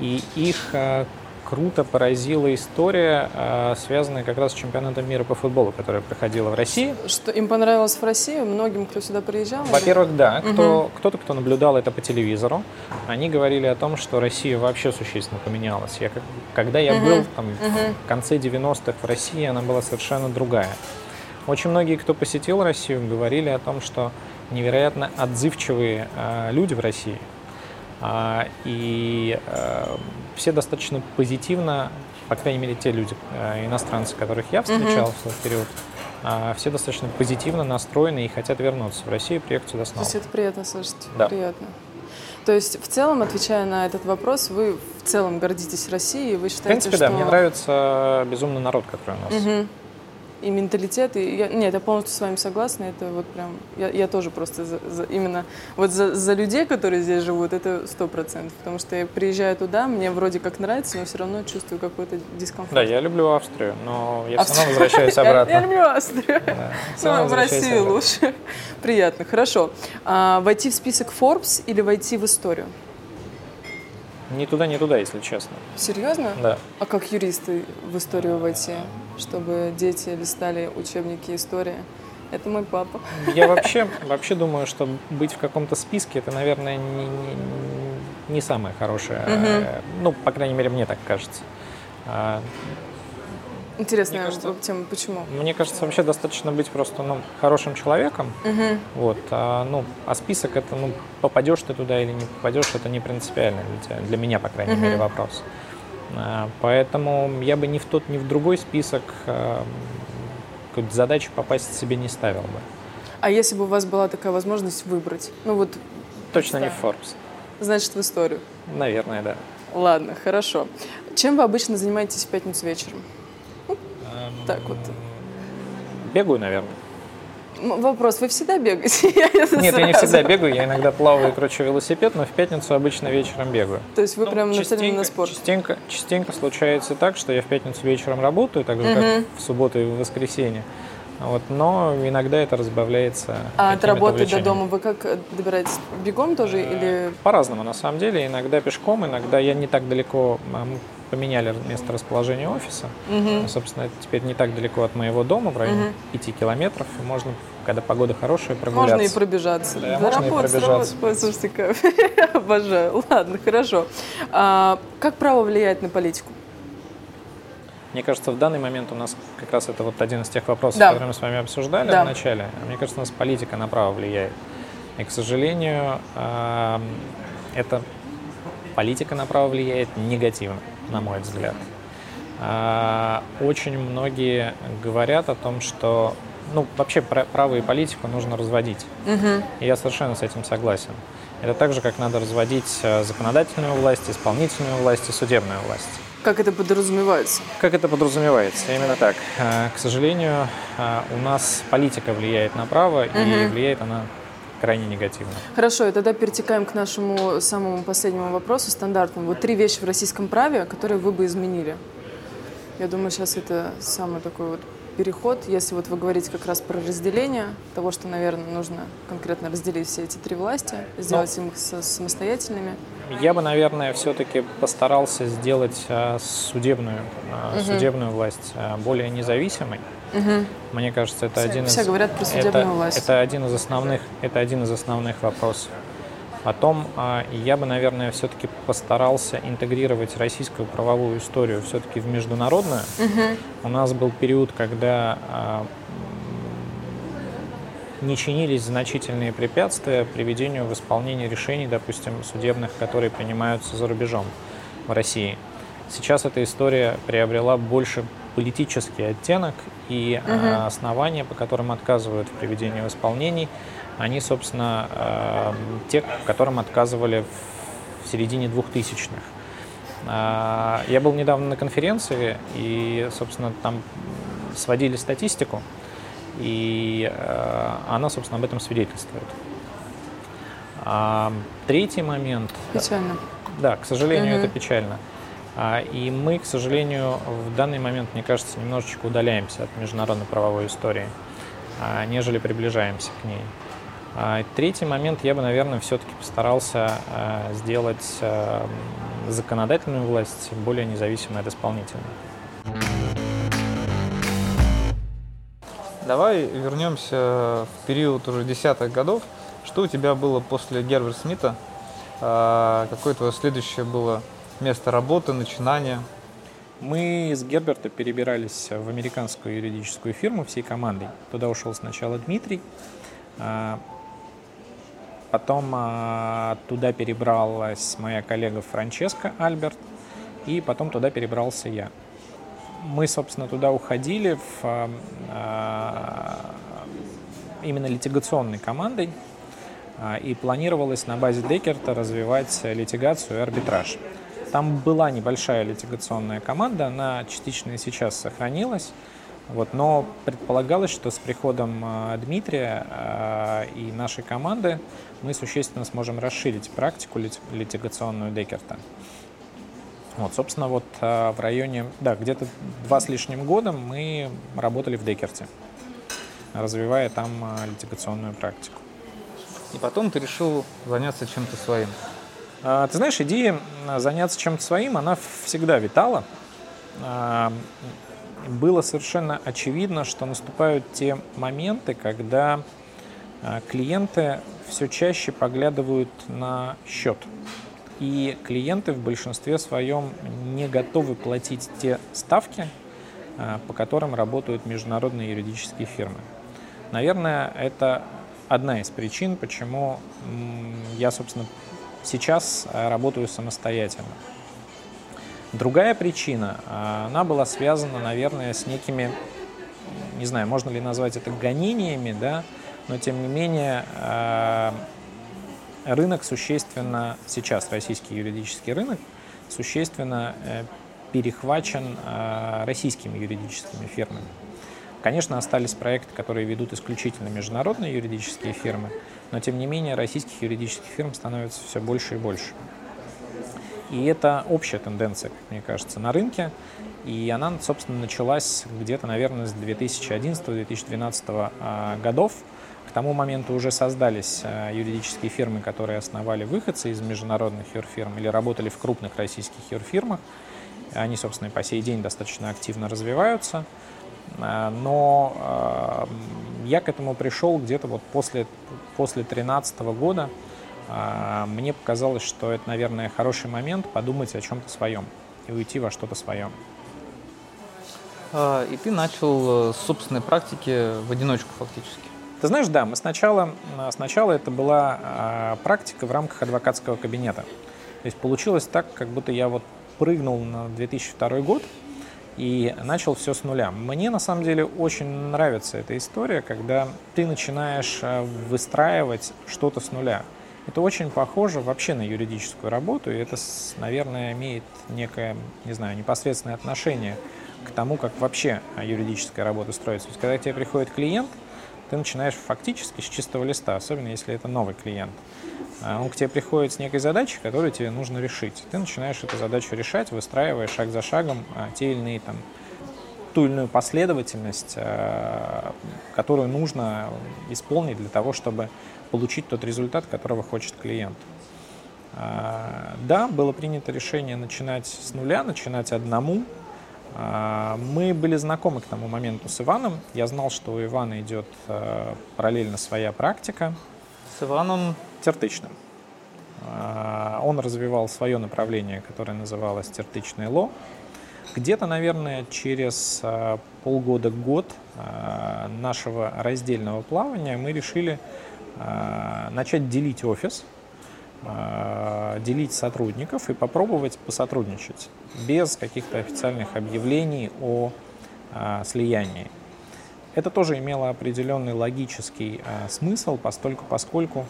И их э, круто поразила история, э, связанная как раз с чемпионатом мира по футболу, которая проходила в России. Что им понравилось в России, многим, кто сюда приезжал? Во-первых, да. Кто, угу. Кто-то, кто наблюдал это по телевизору, они говорили о том, что Россия вообще существенно поменялась. Я, когда я угу. был там, угу. в конце 90-х в России, она была совершенно другая. Очень многие, кто посетил Россию, говорили о том, что невероятно отзывчивые э, люди в России. А, и э, все достаточно позитивно, по крайней мере, те люди, э, иностранцы, которых я встречал mm-hmm. в тот период, э, все достаточно позитивно настроены и хотят вернуться в Россию, приехать сюда снова. То есть это приятно слышать? Да. Приятно. То есть в целом, отвечая на этот вопрос, вы в целом гордитесь Россией, вы считаете, В принципе, что... да, мне нравится безумно народ, который у нас. Угу и менталитет. И я, нет, я полностью с вами согласна. Это вот прям, я, я тоже просто за, за, именно вот за, за людей, которые здесь живут, это сто процентов. Потому что я приезжаю туда, мне вроде как нравится, но все равно чувствую какой-то дискомфорт. Да, я люблю Австрию, но я все равно [LAUGHS] возвращаюсь обратно. Я люблю Австрию. Ну, в Россию лучше. [LAUGHS] Приятно, хорошо. А, войти в список Forbes или войти в историю? Ни туда, ни туда, если честно. Серьезно? Да. А как юристы в историю войти, чтобы дети листали учебники истории? Это мой папа. Я [LAUGHS] вообще, вообще думаю, что быть в каком-то списке, это, наверное, не, не, не самое хорошее. Угу. Ну, по крайней мере, мне так кажется. Интересная Мне кажется- тема. Почему? Мне кажется, вообще достаточно быть просто ну, хорошим человеком. Мгм. Вот, а, ну, а список это, ну, попадешь ты туда или не попадешь, это не принципиально для тебя, для меня, по крайней Мгм. мере, вопрос. А, поэтому я бы ни в тот, ни в другой список а, какую-то задачу попасть себе не ставил бы. А если бы у вас была такая возможность выбрать? Ну вот, Точно не Да. в Forbes. значит, в историю. Наверное, да. Ладно, хорошо. Чем вы обычно занимаетесь в пятницу вечером? Так вот. Бегаю, наверное. Вопрос, вы всегда бегаете? [LAUGHS] Нет, я не всегда бегаю, я иногда плаваю и кручу велосипед, но в пятницу обычно вечером бегаю. То есть вы Ну, прям нацелены на спорт? Частенько, частенько случается так, что я в пятницу вечером работаю, так же, Мгм. как в субботу и в воскресенье. Вот, но иногда это разбавляется А от работы до дома вы как э, добираетесь? Бегом тоже или... По-разному, на самом деле. Иногда пешком, иногда я не так далеко... а, поменяли место расположения офиса. Мгм. Собственно, это теперь не так далеко от моего дома, в районе Мгм. 5 километров. И можно, когда погода хорошая, прогуляться. Можно и пробежаться. Да, можно и Заработать, пробежаться. Слушайте, [LAUGHS] обожаю. Ладно, хорошо. А, как право влияет на политику? Мне кажется, в данный момент у нас как раз это вот один из тех вопросов, Да. которые мы с вами обсуждали Да. в начале. Мне кажется, у нас политика направо влияет. И, к сожалению, эта политика направо влияет негативно, на мой взгляд. А, Очень многие говорят о том, что ну, вообще пра- право и политику нужно разводить. Мгм. И я совершенно с этим согласен. Это так же, как надо разводить э, законодательную власть, исполнительную власть и судебную власть. Как это подразумевается? Как это подразумевается? Именно так. Э, К сожалению, э, у нас политика влияет на право, и Мгм. влияет она крайне негативно. Хорошо, и тогда перетекаем к нашему самому последнему вопросу, стандартному. Вот три вещи в российском праве, которые вы бы изменили. Я думаю, сейчас это самый такой вот переход, если вот вы говорите как раз про разделение того, что, наверное, нужно конкретно разделить все эти три власти, сделать Ну. их самостоятельными. Я бы, наверное, все-таки постарался сделать э, судебную, Мгм. судебную власть э, более независимой. Мгм. Мне кажется, это Все- один из все говорят про судебную это, власть. Это один из основных, это один из основных вопросов. Потом а, я бы, наверное, все-таки постарался интегрировать российскую правовую историю все-таки в международную. Мгм. У нас был период, когда а, не чинились значительные препятствия приведению в исполнение решений, допустим, судебных, которые принимаются за рубежом в России. Сейчас эта история приобрела больше политический оттенок, и Мгм. основания, по которым отказывают в приведении в исполнении, они, собственно, а, те, которым отказывали в- середине двухтысячных. А, Я был недавно на конференции, и, собственно, там сводили статистику, и она, собственно, об этом свидетельствует. А, Третий момент. Печально. Да, к сожалению, Мгм. это печально. А, И мы, к сожалению, в данный момент, мне кажется, немножечко удаляемся от международной правовой истории, а, нежели приближаемся к ней. А, Третий момент я бы, наверное, все-таки постарался сделать законодательную власть более независимой от исполнительной. Давай вернемся в период уже десятых годов. Что у тебя было после Герберт Смита? Какое твое следующее было место работы, начинание? Мы с Герберта перебирались в американскую юридическую фирму всей командой. Туда ушел сначала Дмитрий, а, потом а, туда перебралась моя коллега Франческа Альберт, и потом туда перебрался я. Мы, собственно, туда уходили в, а, именно литигационной командой, и планировалось на базе Декерта развивать литигацию и арбитраж. Там была небольшая литигационная команда, она частично и сейчас сохранилась, вот, но предполагалось, что с приходом а, Дмитрия а, и нашей команды мы существенно сможем расширить практику лити- литигационную Декерта. Вот, собственно, вот а, в районе, да, где-то два с лишним года мы работали в Декерте, развивая там литигационную практику. И потом ты решил заняться чем-то своим. А, Ты знаешь, идея заняться чем-то своим, она всегда витала. А, Было совершенно очевидно, что наступают те моменты, когда а, клиенты все чаще поглядывают на счет. И клиенты в большинстве своем не готовы платить те ставки, по которым работают международные юридические фирмы. Наверное, это одна из причин, почему я, собственно, сейчас работаю самостоятельно. Другая причина, она была связана, наверное, с некими, не знаю, можно ли назвать это гонениями, да, но тем не менее рынок существенно, сейчас российский юридический рынок существенно э, перехвачен э, российскими юридическими фирмами. Конечно, остались проекты, которые ведут исключительно международные юридические фирмы, но тем не менее российских юридических фирм становится все больше и больше. И это общая тенденция, как мне кажется, на рынке. И она, собственно, началась где-то, наверное, с 2011-2012 а, годов. К тому моменту уже создались а, юридические фирмы, которые основали выходцы из международных юрфирм или работали в крупных российских юрфирмах. Они, собственно, и по сей день достаточно активно развиваются. А, но я к этому пришел где-то вот после, после 2013 года, а, мне показалось, что это, наверное, хороший момент подумать о чем-то своем и уйти во что-то свое. А, и ты начал э, с собственной практики в одиночку фактически. Ты знаешь, да, мы сначала, сначала это была практика в рамках адвокатского кабинета. То есть получилось так, как будто я вот прыгнул на 2002 год и начал все с нуля. Мне на самом деле очень нравится эта история, когда ты начинаешь выстраивать что-то с нуля. Это очень похоже вообще на юридическую работу, и это, наверное, имеет некое, не знаю, непосредственное отношение к тому, как вообще юридическая работа строится. То есть, когда к тебе приходит клиент, ты начинаешь фактически с чистого листа, особенно если это новый клиент. А он к тебе приходит с некой задачей, которую тебе нужно решить. Ты начинаешь эту задачу решать, выстраивая шаг за шагом а, те или иные там ту или иную последовательность, а, которую нужно исполнить для того, чтобы получить тот результат, которого хочет клиент. Да, было принято решение начинать с нуля, начинать одному. Мы были знакомы к тому моменту с Иваном. Я знал, что у Ивана идет параллельно своя практика. С Иваном? Тертычным. Он развивал свое направление, которое называлось тертычное ло. Где-то, наверное, через полгода-год нашего раздельного плавания мы решили а, начать делить офис, а, делить сотрудников и попробовать посотрудничать без каких-то официальных объявлений о а, слиянии. Это тоже имело определенный логический смысл, постольку, поскольку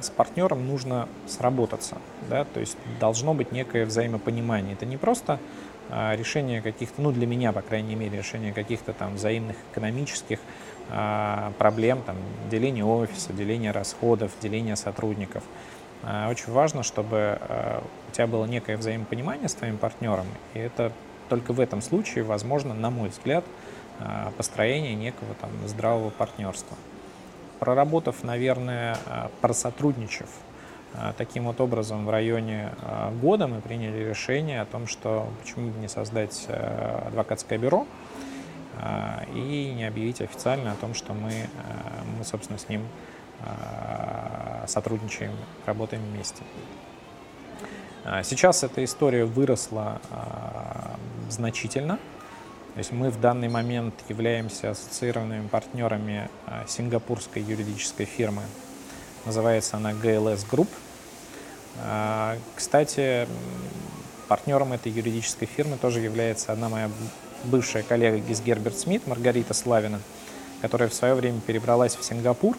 с партнером нужно сработаться, да, то есть должно быть некое взаимопонимание. Это не просто решение каких-то, ну для меня, по крайней мере, решение каких-то там взаимных экономических а, проблем, там, деление офиса, деление расходов, деление сотрудников. А, очень важно, чтобы а, у тебя было некое взаимопонимание с твоим партнером, и это только в этом случае возможно, на мой взгляд, построение некого там здравого партнерства. Проработав, наверное, просотрудничав таким вот образом в районе года, мы приняли решение о том, что почему бы не создать адвокатское бюро, и не объявить официально о том, что мы, мы собственно, с ним сотрудничаем, работаем вместе. Сейчас эта история выросла значительно. То есть мы в данный момент являемся ассоциированными партнерами сингапурской юридической фирмы. Называется она GLS Group. Кстати, партнером этой юридической фирмы тоже является одна моя бывшая коллега из Герберт Смит, Маргарита Славина, которая в свое время перебралась в Сингапур.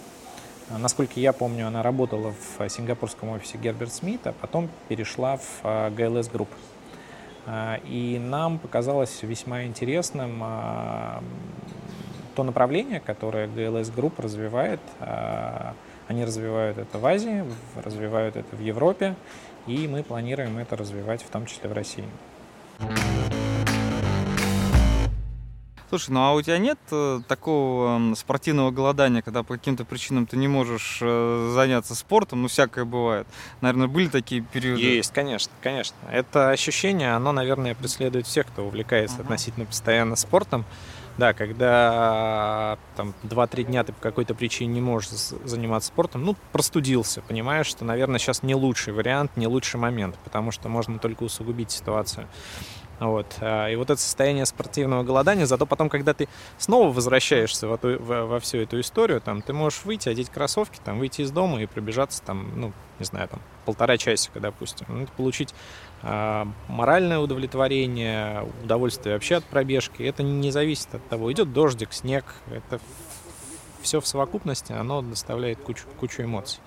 А, насколько я помню, она работала в сингапурском офисе Герберт Смит, а потом перешла в GLS Group. А, и нам показалось весьма интересным а, то направление, которое GLS Group развивает. Они развивают это в Азии, развивают это в Европе, и мы планируем это развивать в том числе в России. Слушай, ну а у тебя нет э, такого спортивного голодания, когда по каким-то причинам ты не можешь э, заняться спортом? Ну, всякое бывает. Наверное, были такие периоды? Есть, конечно, конечно. Это ощущение, оно, наверное, преследует всех, кто увлекается uh-huh. относительно постоянно спортом. Да, когда там 2-3 дня ты по какой-то причине не можешь заниматься спортом, ну, простудился, понимаешь, что, наверное, сейчас не лучший вариант, не лучший момент, потому что можно только усугубить ситуацию. Вот. А, и вот это состояние спортивного голодания, зато потом, когда ты снова возвращаешься во, во, во всю эту историю, там, ты можешь выйти, одеть кроссовки, там, выйти из дома и пробежаться, там, ну, не знаю, там, полтора часика, допустим. Ну, получить э, моральное удовлетворение, удовольствие вообще от пробежки. Это не зависит от того, идет дождик, снег, это все в совокупности, оно доставляет кучу, кучу эмоций.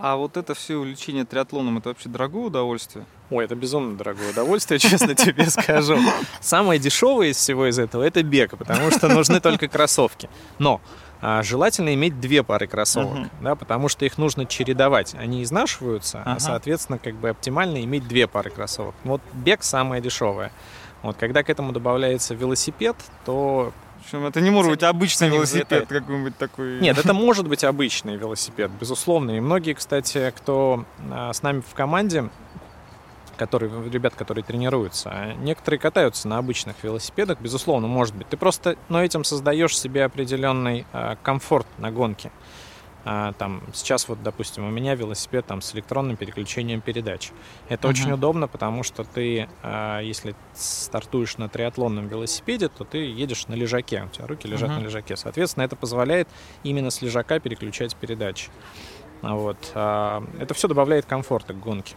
А вот это все увлечение триатлоном, это вообще дорогое удовольствие? Ой, это безумно дорогое удовольствие, [LAUGHS] честно тебе скажу. Самое дешевое из всего из этого это бег, потому что нужны только кроссовки. Но а, желательно иметь две пары кроссовок, uh-huh. да, потому что их нужно чередовать. Они изнашиваются, uh-huh. а соответственно, как бы оптимально иметь две пары кроссовок. Вот бег самое дешевое. Вот когда к этому добавляется велосипед, то общем, это не может быть обычный велосипед какой-нибудь такой. Нет, это [LAUGHS] может быть обычный велосипед, безусловно. И многие, кстати, кто а, с нами в команде, которые, ребят, которые тренируются, а некоторые катаются на обычных велосипедах, безусловно, может быть. Ты просто, но этим создаешь себе определенный э, комфорт на гонке. А, там, сейчас вот, допустим, у меня велосипед там, с электронным переключением передач. Это uh-huh. очень удобно, потому что ты, а, если стартуешь на триатлонном велосипеде, то ты едешь на лежаке, у тебя руки лежат uh-huh. на лежаке. Соответственно, это позволяет именно с лежака переключать передачи. Вот. Это все добавляет комфорта к гонке.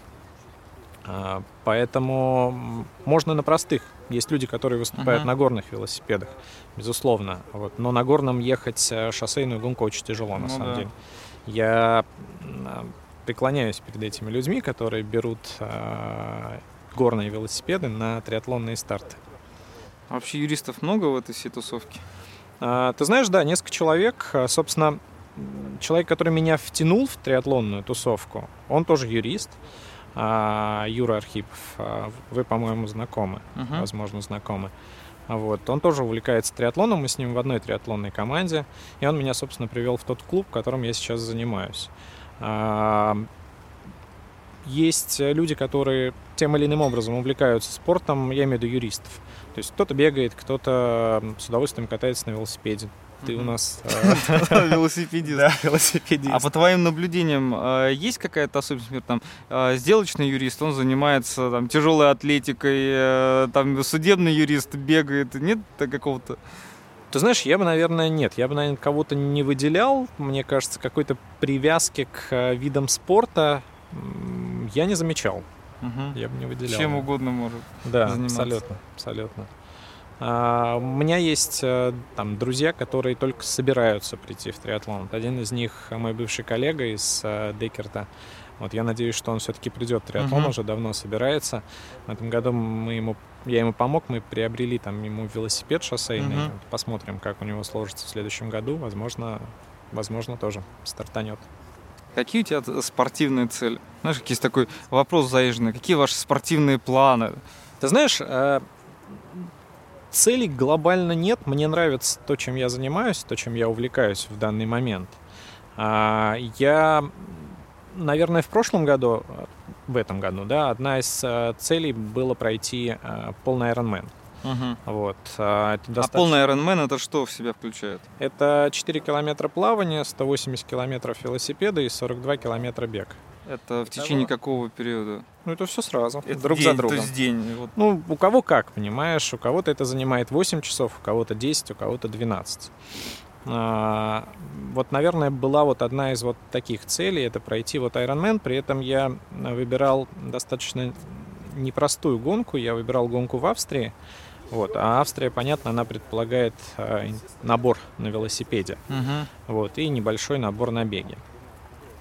А, поэтому можно на простых. Есть люди, которые выступают uh-huh. на горных велосипедах, безусловно. Вот. Но на горном ехать э, шоссейную гонку очень тяжело, на ну, самом да. деле. Я а, преклоняюсь перед этими людьми, которые берут э, горные велосипеды на триатлонные старты. А вообще юристов много в этой всей тусовке? А, ты знаешь, да, несколько человек. Собственно, человек, который меня втянул в триатлонную тусовку, он тоже юрист. Юра Архипов. А, вы, по-моему, знакомы, uh-huh. возможно, знакомы. Вот. Он тоже увлекается триатлоном, мы с ним в одной триатлонной команде, и он меня, собственно, привел в тот клуб, которым я сейчас занимаюсь. А, есть люди, которые тем или иным образом увлекаются спортом, я имею в виду юристов. То есть кто-то бегает, кто-то с удовольствием катается на велосипеде, ты у нас э, [LAUGHS] велосипедист. Да, велосипедист. А по твоим наблюдениям э, есть какая-то особенность, например, там э, сделочный юрист, он занимается там тяжелой атлетикой, там судебный юрист бегает, нет какого-то? Ты знаешь, я бы, наверное, нет. Я бы, наверное, кого-то не выделял. Мне кажется, какой-то привязки к видам спорта я не замечал. Угу. Я бы не выделял. Чем угодно может. Да, заниматься. абсолютно, абсолютно. А, у меня есть э, там друзья, которые только собираются прийти в триатлон. Один из них мой бывший коллега из э, Декерта. Вот я надеюсь, что он все-таки придет в триатлон, uh-huh. уже давно собирается. В этом году мы ему, я ему помог, мы приобрели там ему велосипед шоссейный. Uh-huh. Посмотрим, как у него сложится в следующем году. Возможно, возможно тоже стартанет. Какие у тебя спортивные цели? Знаешь, есть такой вопрос заезженный. Какие ваши спортивные планы? Ты знаешь, э, целей глобально нет. Мне нравится то, чем я занимаюсь, то, чем я увлекаюсь в данный момент. А, я, наверное, в прошлом году, в этом году, да, одна из э, целей было пройти э, полный Ironman. Угу. Вот. А, это достаточно... а полный Ironman это что в себя включает? Это 4 километра плавания, 180 километров велосипеда и 42 километра бег. Это в течение какого периода? Ну, это все сразу, это друг день, за другом. То есть день. Вот. Ну, у кого как, понимаешь, у кого-то это занимает 8 часов, у кого-то 10, у кого-то 12. А, вот, наверное, была вот одна из вот таких целей, это пройти вот Ironman, при этом я выбирал достаточно непростую гонку, я выбирал гонку в Австрии, вот. А Австрия, понятно, она предполагает э, набор на велосипеде. Угу. Вот, и небольшой набор на беге.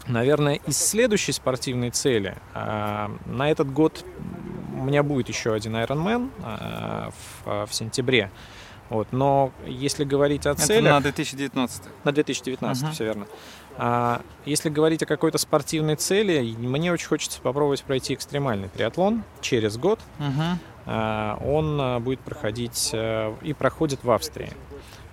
Наверное, из следующей спортивной цели э, на этот год у меня будет еще один Ironman э, в, в сентябре. Вот, но если говорить о целях... Это на 2019. На 2019, uh-huh. все верно. А, если говорить о какой-то спортивной цели, мне очень хочется попробовать пройти экстремальный триатлон через год. Uh-huh. А, он а, будет проходить а, и проходит в Австрии.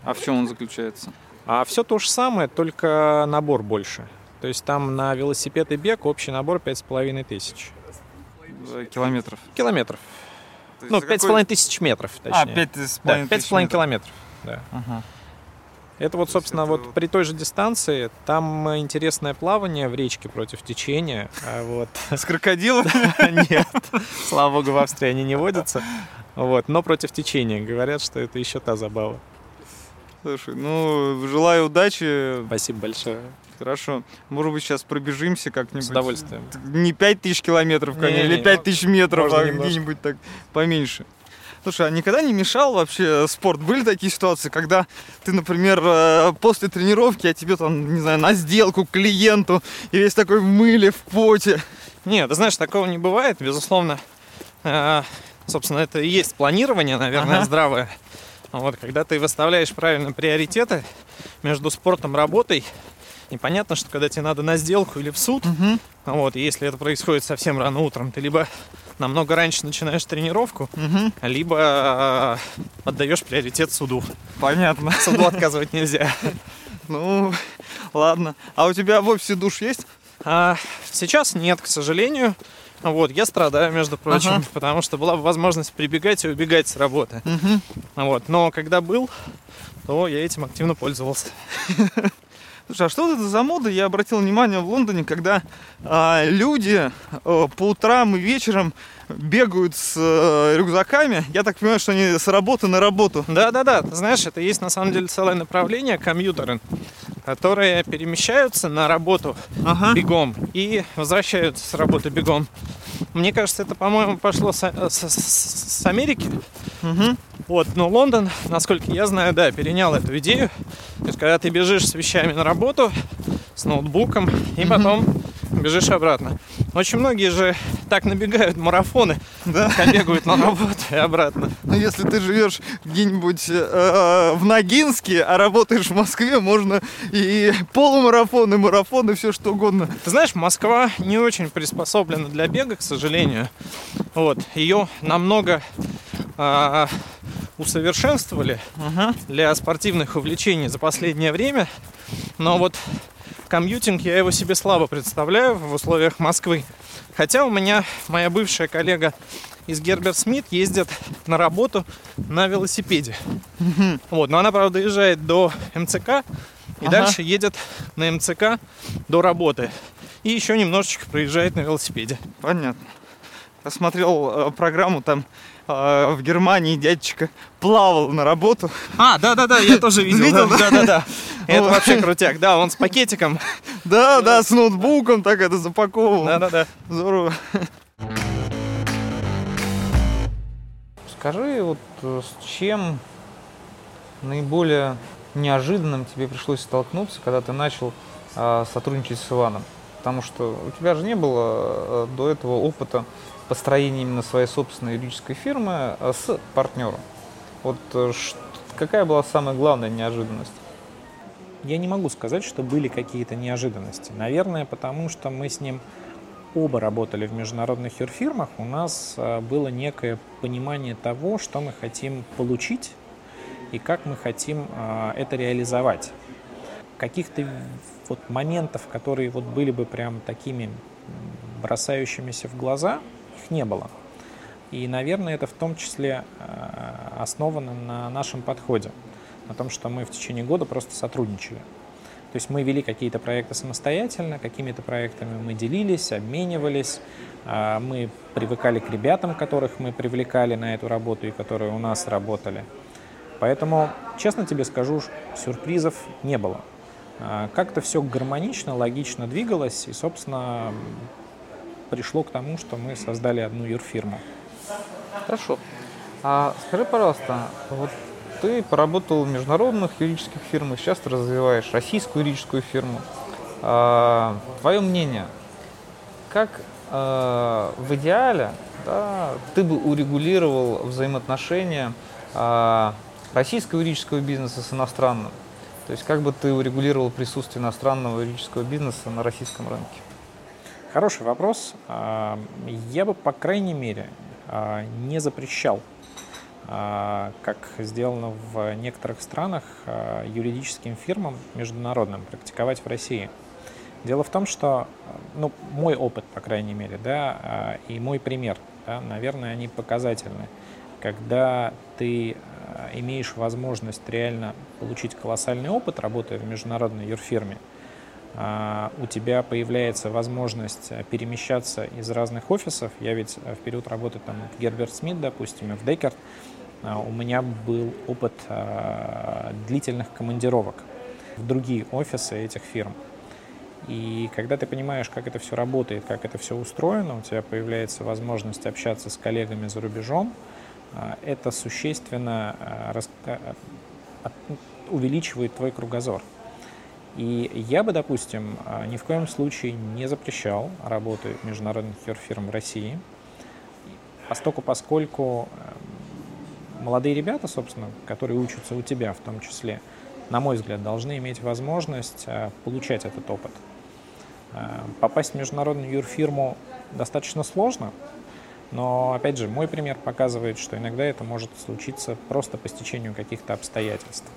А в чем он заключается? А все то же самое, только набор больше. То есть там на велосипед и бег общий набор 5,5 тысяч. Километров? Километров. Ну, пять с половиной тысяч метров, точнее. А, пять с половиной да, пять с половиной километров, да. Ага. Это вот, собственно, Это- вот при той же дистанции, там э, интересное плавание в речке против течения. а Вот. С крокодилом? [LAUGHS] Нет, слава богу, в Австрии они не водятся. Вот, но против течения. Говорят, что это еще та забава. Слушай, ну, желаю удачи. Спасибо большое. Хорошо. Может быть, сейчас пробежимся как-нибудь. С удовольствием. Не 5000 километров, конечно, Не-не, или 5000 метров, а где-нибудь так поменьше. Слушай, а никогда не мешал вообще спорт? Были такие ситуации, когда ты, например, э, после тренировки, а тебе там, не знаю, на сделку к клиенту, и весь такой в мыле, в поте. Нет, ты знаешь, такого не бывает, безусловно. Э, Собственно, это и есть планирование, наверное, Ага. здравое. Вот, когда ты выставляешь правильно приоритеты между спортом и работой, непонятно, что когда тебе надо на сделку или в суд, вот, и если это происходит совсем рано утром, ты либо намного раньше начинаешь тренировку, Мгм. либо э, отдаешь приоритет суду. Понятно. [LAUGHS] Суду отказывать нельзя. [LAUGHS] Ну, ладно. А у тебя в офисе душ есть? А, сейчас нет, к сожалению. Вот, я страдаю, между прочим, Ага. потому что была бы возможность прибегать и убегать с работы. Мгм. Вот, но когда был, то я этим активно пользовался. [LAUGHS] Слушай, а что это за мода? Я обратил внимание в Лондоне, когда а, люди э, по утрам и вечером бегают с э, рюкзаками. Я так понимаю, что они с работы на работу. Да-да-да, знаешь, это есть на самом деле целое направление, комьютеры, которые перемещаются на работу Ага. бегом и возвращаются с работы бегом. Мне кажется, это, по-моему, пошло с, с- с- с Америки. Мгм. Вот, но Лондон, насколько я знаю, да, перенял эту идею. То есть, когда ты бежишь с вещами на работу, с ноутбуком, и потом бежишь обратно. Очень многие же так набегают марафоны, Да. бегают на работу и обратно. Ну, если ты живешь где-нибудь э, в Ногинске, а работаешь в Москве, можно и полумарафон, и марафон, и все что угодно. Ты знаешь, Москва не очень приспособлена для бега, к сожалению. Вот, ее намного а, усовершенствовали Ага. для спортивных увлечений за последнее время. Но вот комьютинг я его себе слабо представляю в условиях Москвы. Хотя у меня моя бывшая коллега из Герберт Смит ездит на работу на велосипеде. Вот, но она, правда, доезжает до МЦК и Ага. дальше едет на МЦК до работы. И еще немножечко проезжает на велосипеде. Понятно. Я смотрел э, программу там э, в Германии дядечка плавал на работу. А, да-да-да, я [LAUGHS] тоже видел. Видел, да? Да-да-да. [LAUGHS] Это Вот. вообще крутяк. Да, он с пакетиком. [LAUGHS] Да, да, с ноутбуком так это запаковывал. Да-да-да. Здорово. Скажи, вот э, с чем наиболее неожиданным тебе пришлось столкнуться, когда ты начал э, сотрудничать с Иваном? Потому что у тебя же не было э, до этого опыта построения именно своей собственной юридической фирмы э, с партнером. Вот э, какая была самая главная неожиданность? Я не могу сказать, что были какие-то неожиданности. Наверное, потому что мы с ним оба работали в международных юрфирмах, у нас было некое понимание того, что мы хотим получить и как мы хотим это реализовать. Каких-то вот моментов, которые вот были бы прям такими бросающимися в глаза, их не было. И, наверное, это в том числе э, основано на нашем подходе, на том, что мы в течение года просто сотрудничали. То есть мы вели какие-то проекты самостоятельно, какими-то проектами мы делились, обменивались, а, мы привыкали к ребятам, которых мы привлекали на эту работу и которые у нас работали. Поэтому, честно тебе скажу, сюрпризов не было. А, Как-то все гармонично, логично двигалось, и, собственно, пришло к тому, что мы создали одну юрфирму. Хорошо. А скажи, пожалуйста, вот ты поработал в международных юридических фирмах, сейчас ты развиваешь российскую юридическую фирму. А, твое мнение, как а, в идеале да, ты бы урегулировал взаимоотношения а, российского юридического бизнеса с иностранным? То есть как бы ты урегулировал присутствие иностранного юридического бизнеса на российском рынке? Хороший вопрос. А, Я бы, по крайней мере, а, не запрещал, а, как сделано в некоторых странах, юридическим фирмам международным практиковать в России. Дело в том, что, ну, мой опыт, по крайней мере, да, и мой пример, да, наверное, они показательны. Когда ты имеешь возможность реально получить колоссальный опыт, работая в международной юрфирме, а, у тебя появляется возможность перемещаться из разных офисов. Я ведь в период работы там в Герберт Смит, допустим, и в Дейкарт, у меня был опыт длительных командировок в другие офисы этих фирм. И когда ты понимаешь, как это все работает, как это все устроено, у тебя появляется возможность общаться с коллегами за рубежом, а, это существенно а, а, увеличивает твой кругозор. И я бы, допустим, ни в коем случае не запрещал работы международных фирм в России, поскольку, поскольку молодые ребята, собственно, которые учатся у тебя в том числе, на мой взгляд, должны иметь возможность получать этот опыт. Э, попасть в международную юрфирму достаточно сложно, но, опять же, мой пример показывает, что иногда это может случиться просто по стечению каких-то обстоятельств.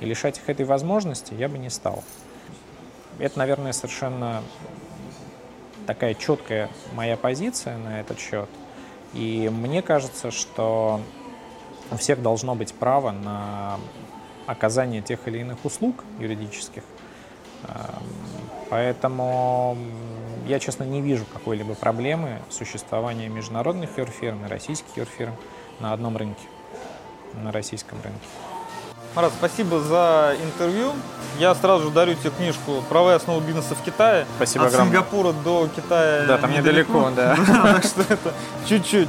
И лишать их этой возможности я бы не стал. Это, наверное, совершенно такая четкая моя позиция на этот счет. И мне кажется, что у всех должно быть право на оказание тех или иных услуг юридических, Эм, поэтому я, честно, не вижу какой-либо проблемы существования международных юрфирм и российских юрфирм на одном рынке, на российском рынке. Марат, спасибо за интервью. Я сразу же дарю тебе книжку «Правая основа бизнеса в Китае». Спасибо От огромное. Сингапура до Китая Да, там недалеко, [LAUGHS] да. Так что это чуть-чуть.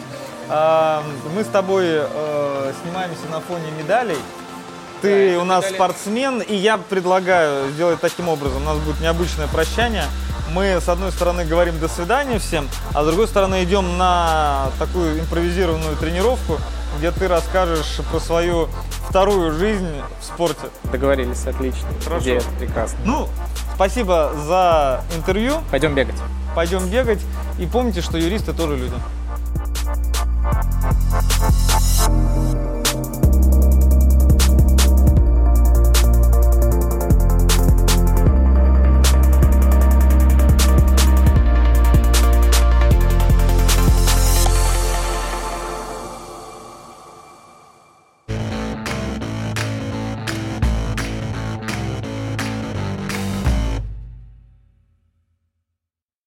А, мы с тобой э, снимаемся на фоне медалей. Ты у нас спортсмен, и я предлагаю сделать таким образом. У нас будет необычное прощание мы, с одной стороны, говорим «до свидания» всем, а с другой стороны, идем на такую импровизированную тренировку, где ты расскажешь про свою вторую жизнь в спорте. Договорились, отлично. Хорошо. Идея прекрасно. Ну, спасибо за интервью. Пойдем бегать. Пойдем бегать. И помните, что юристы тоже люди.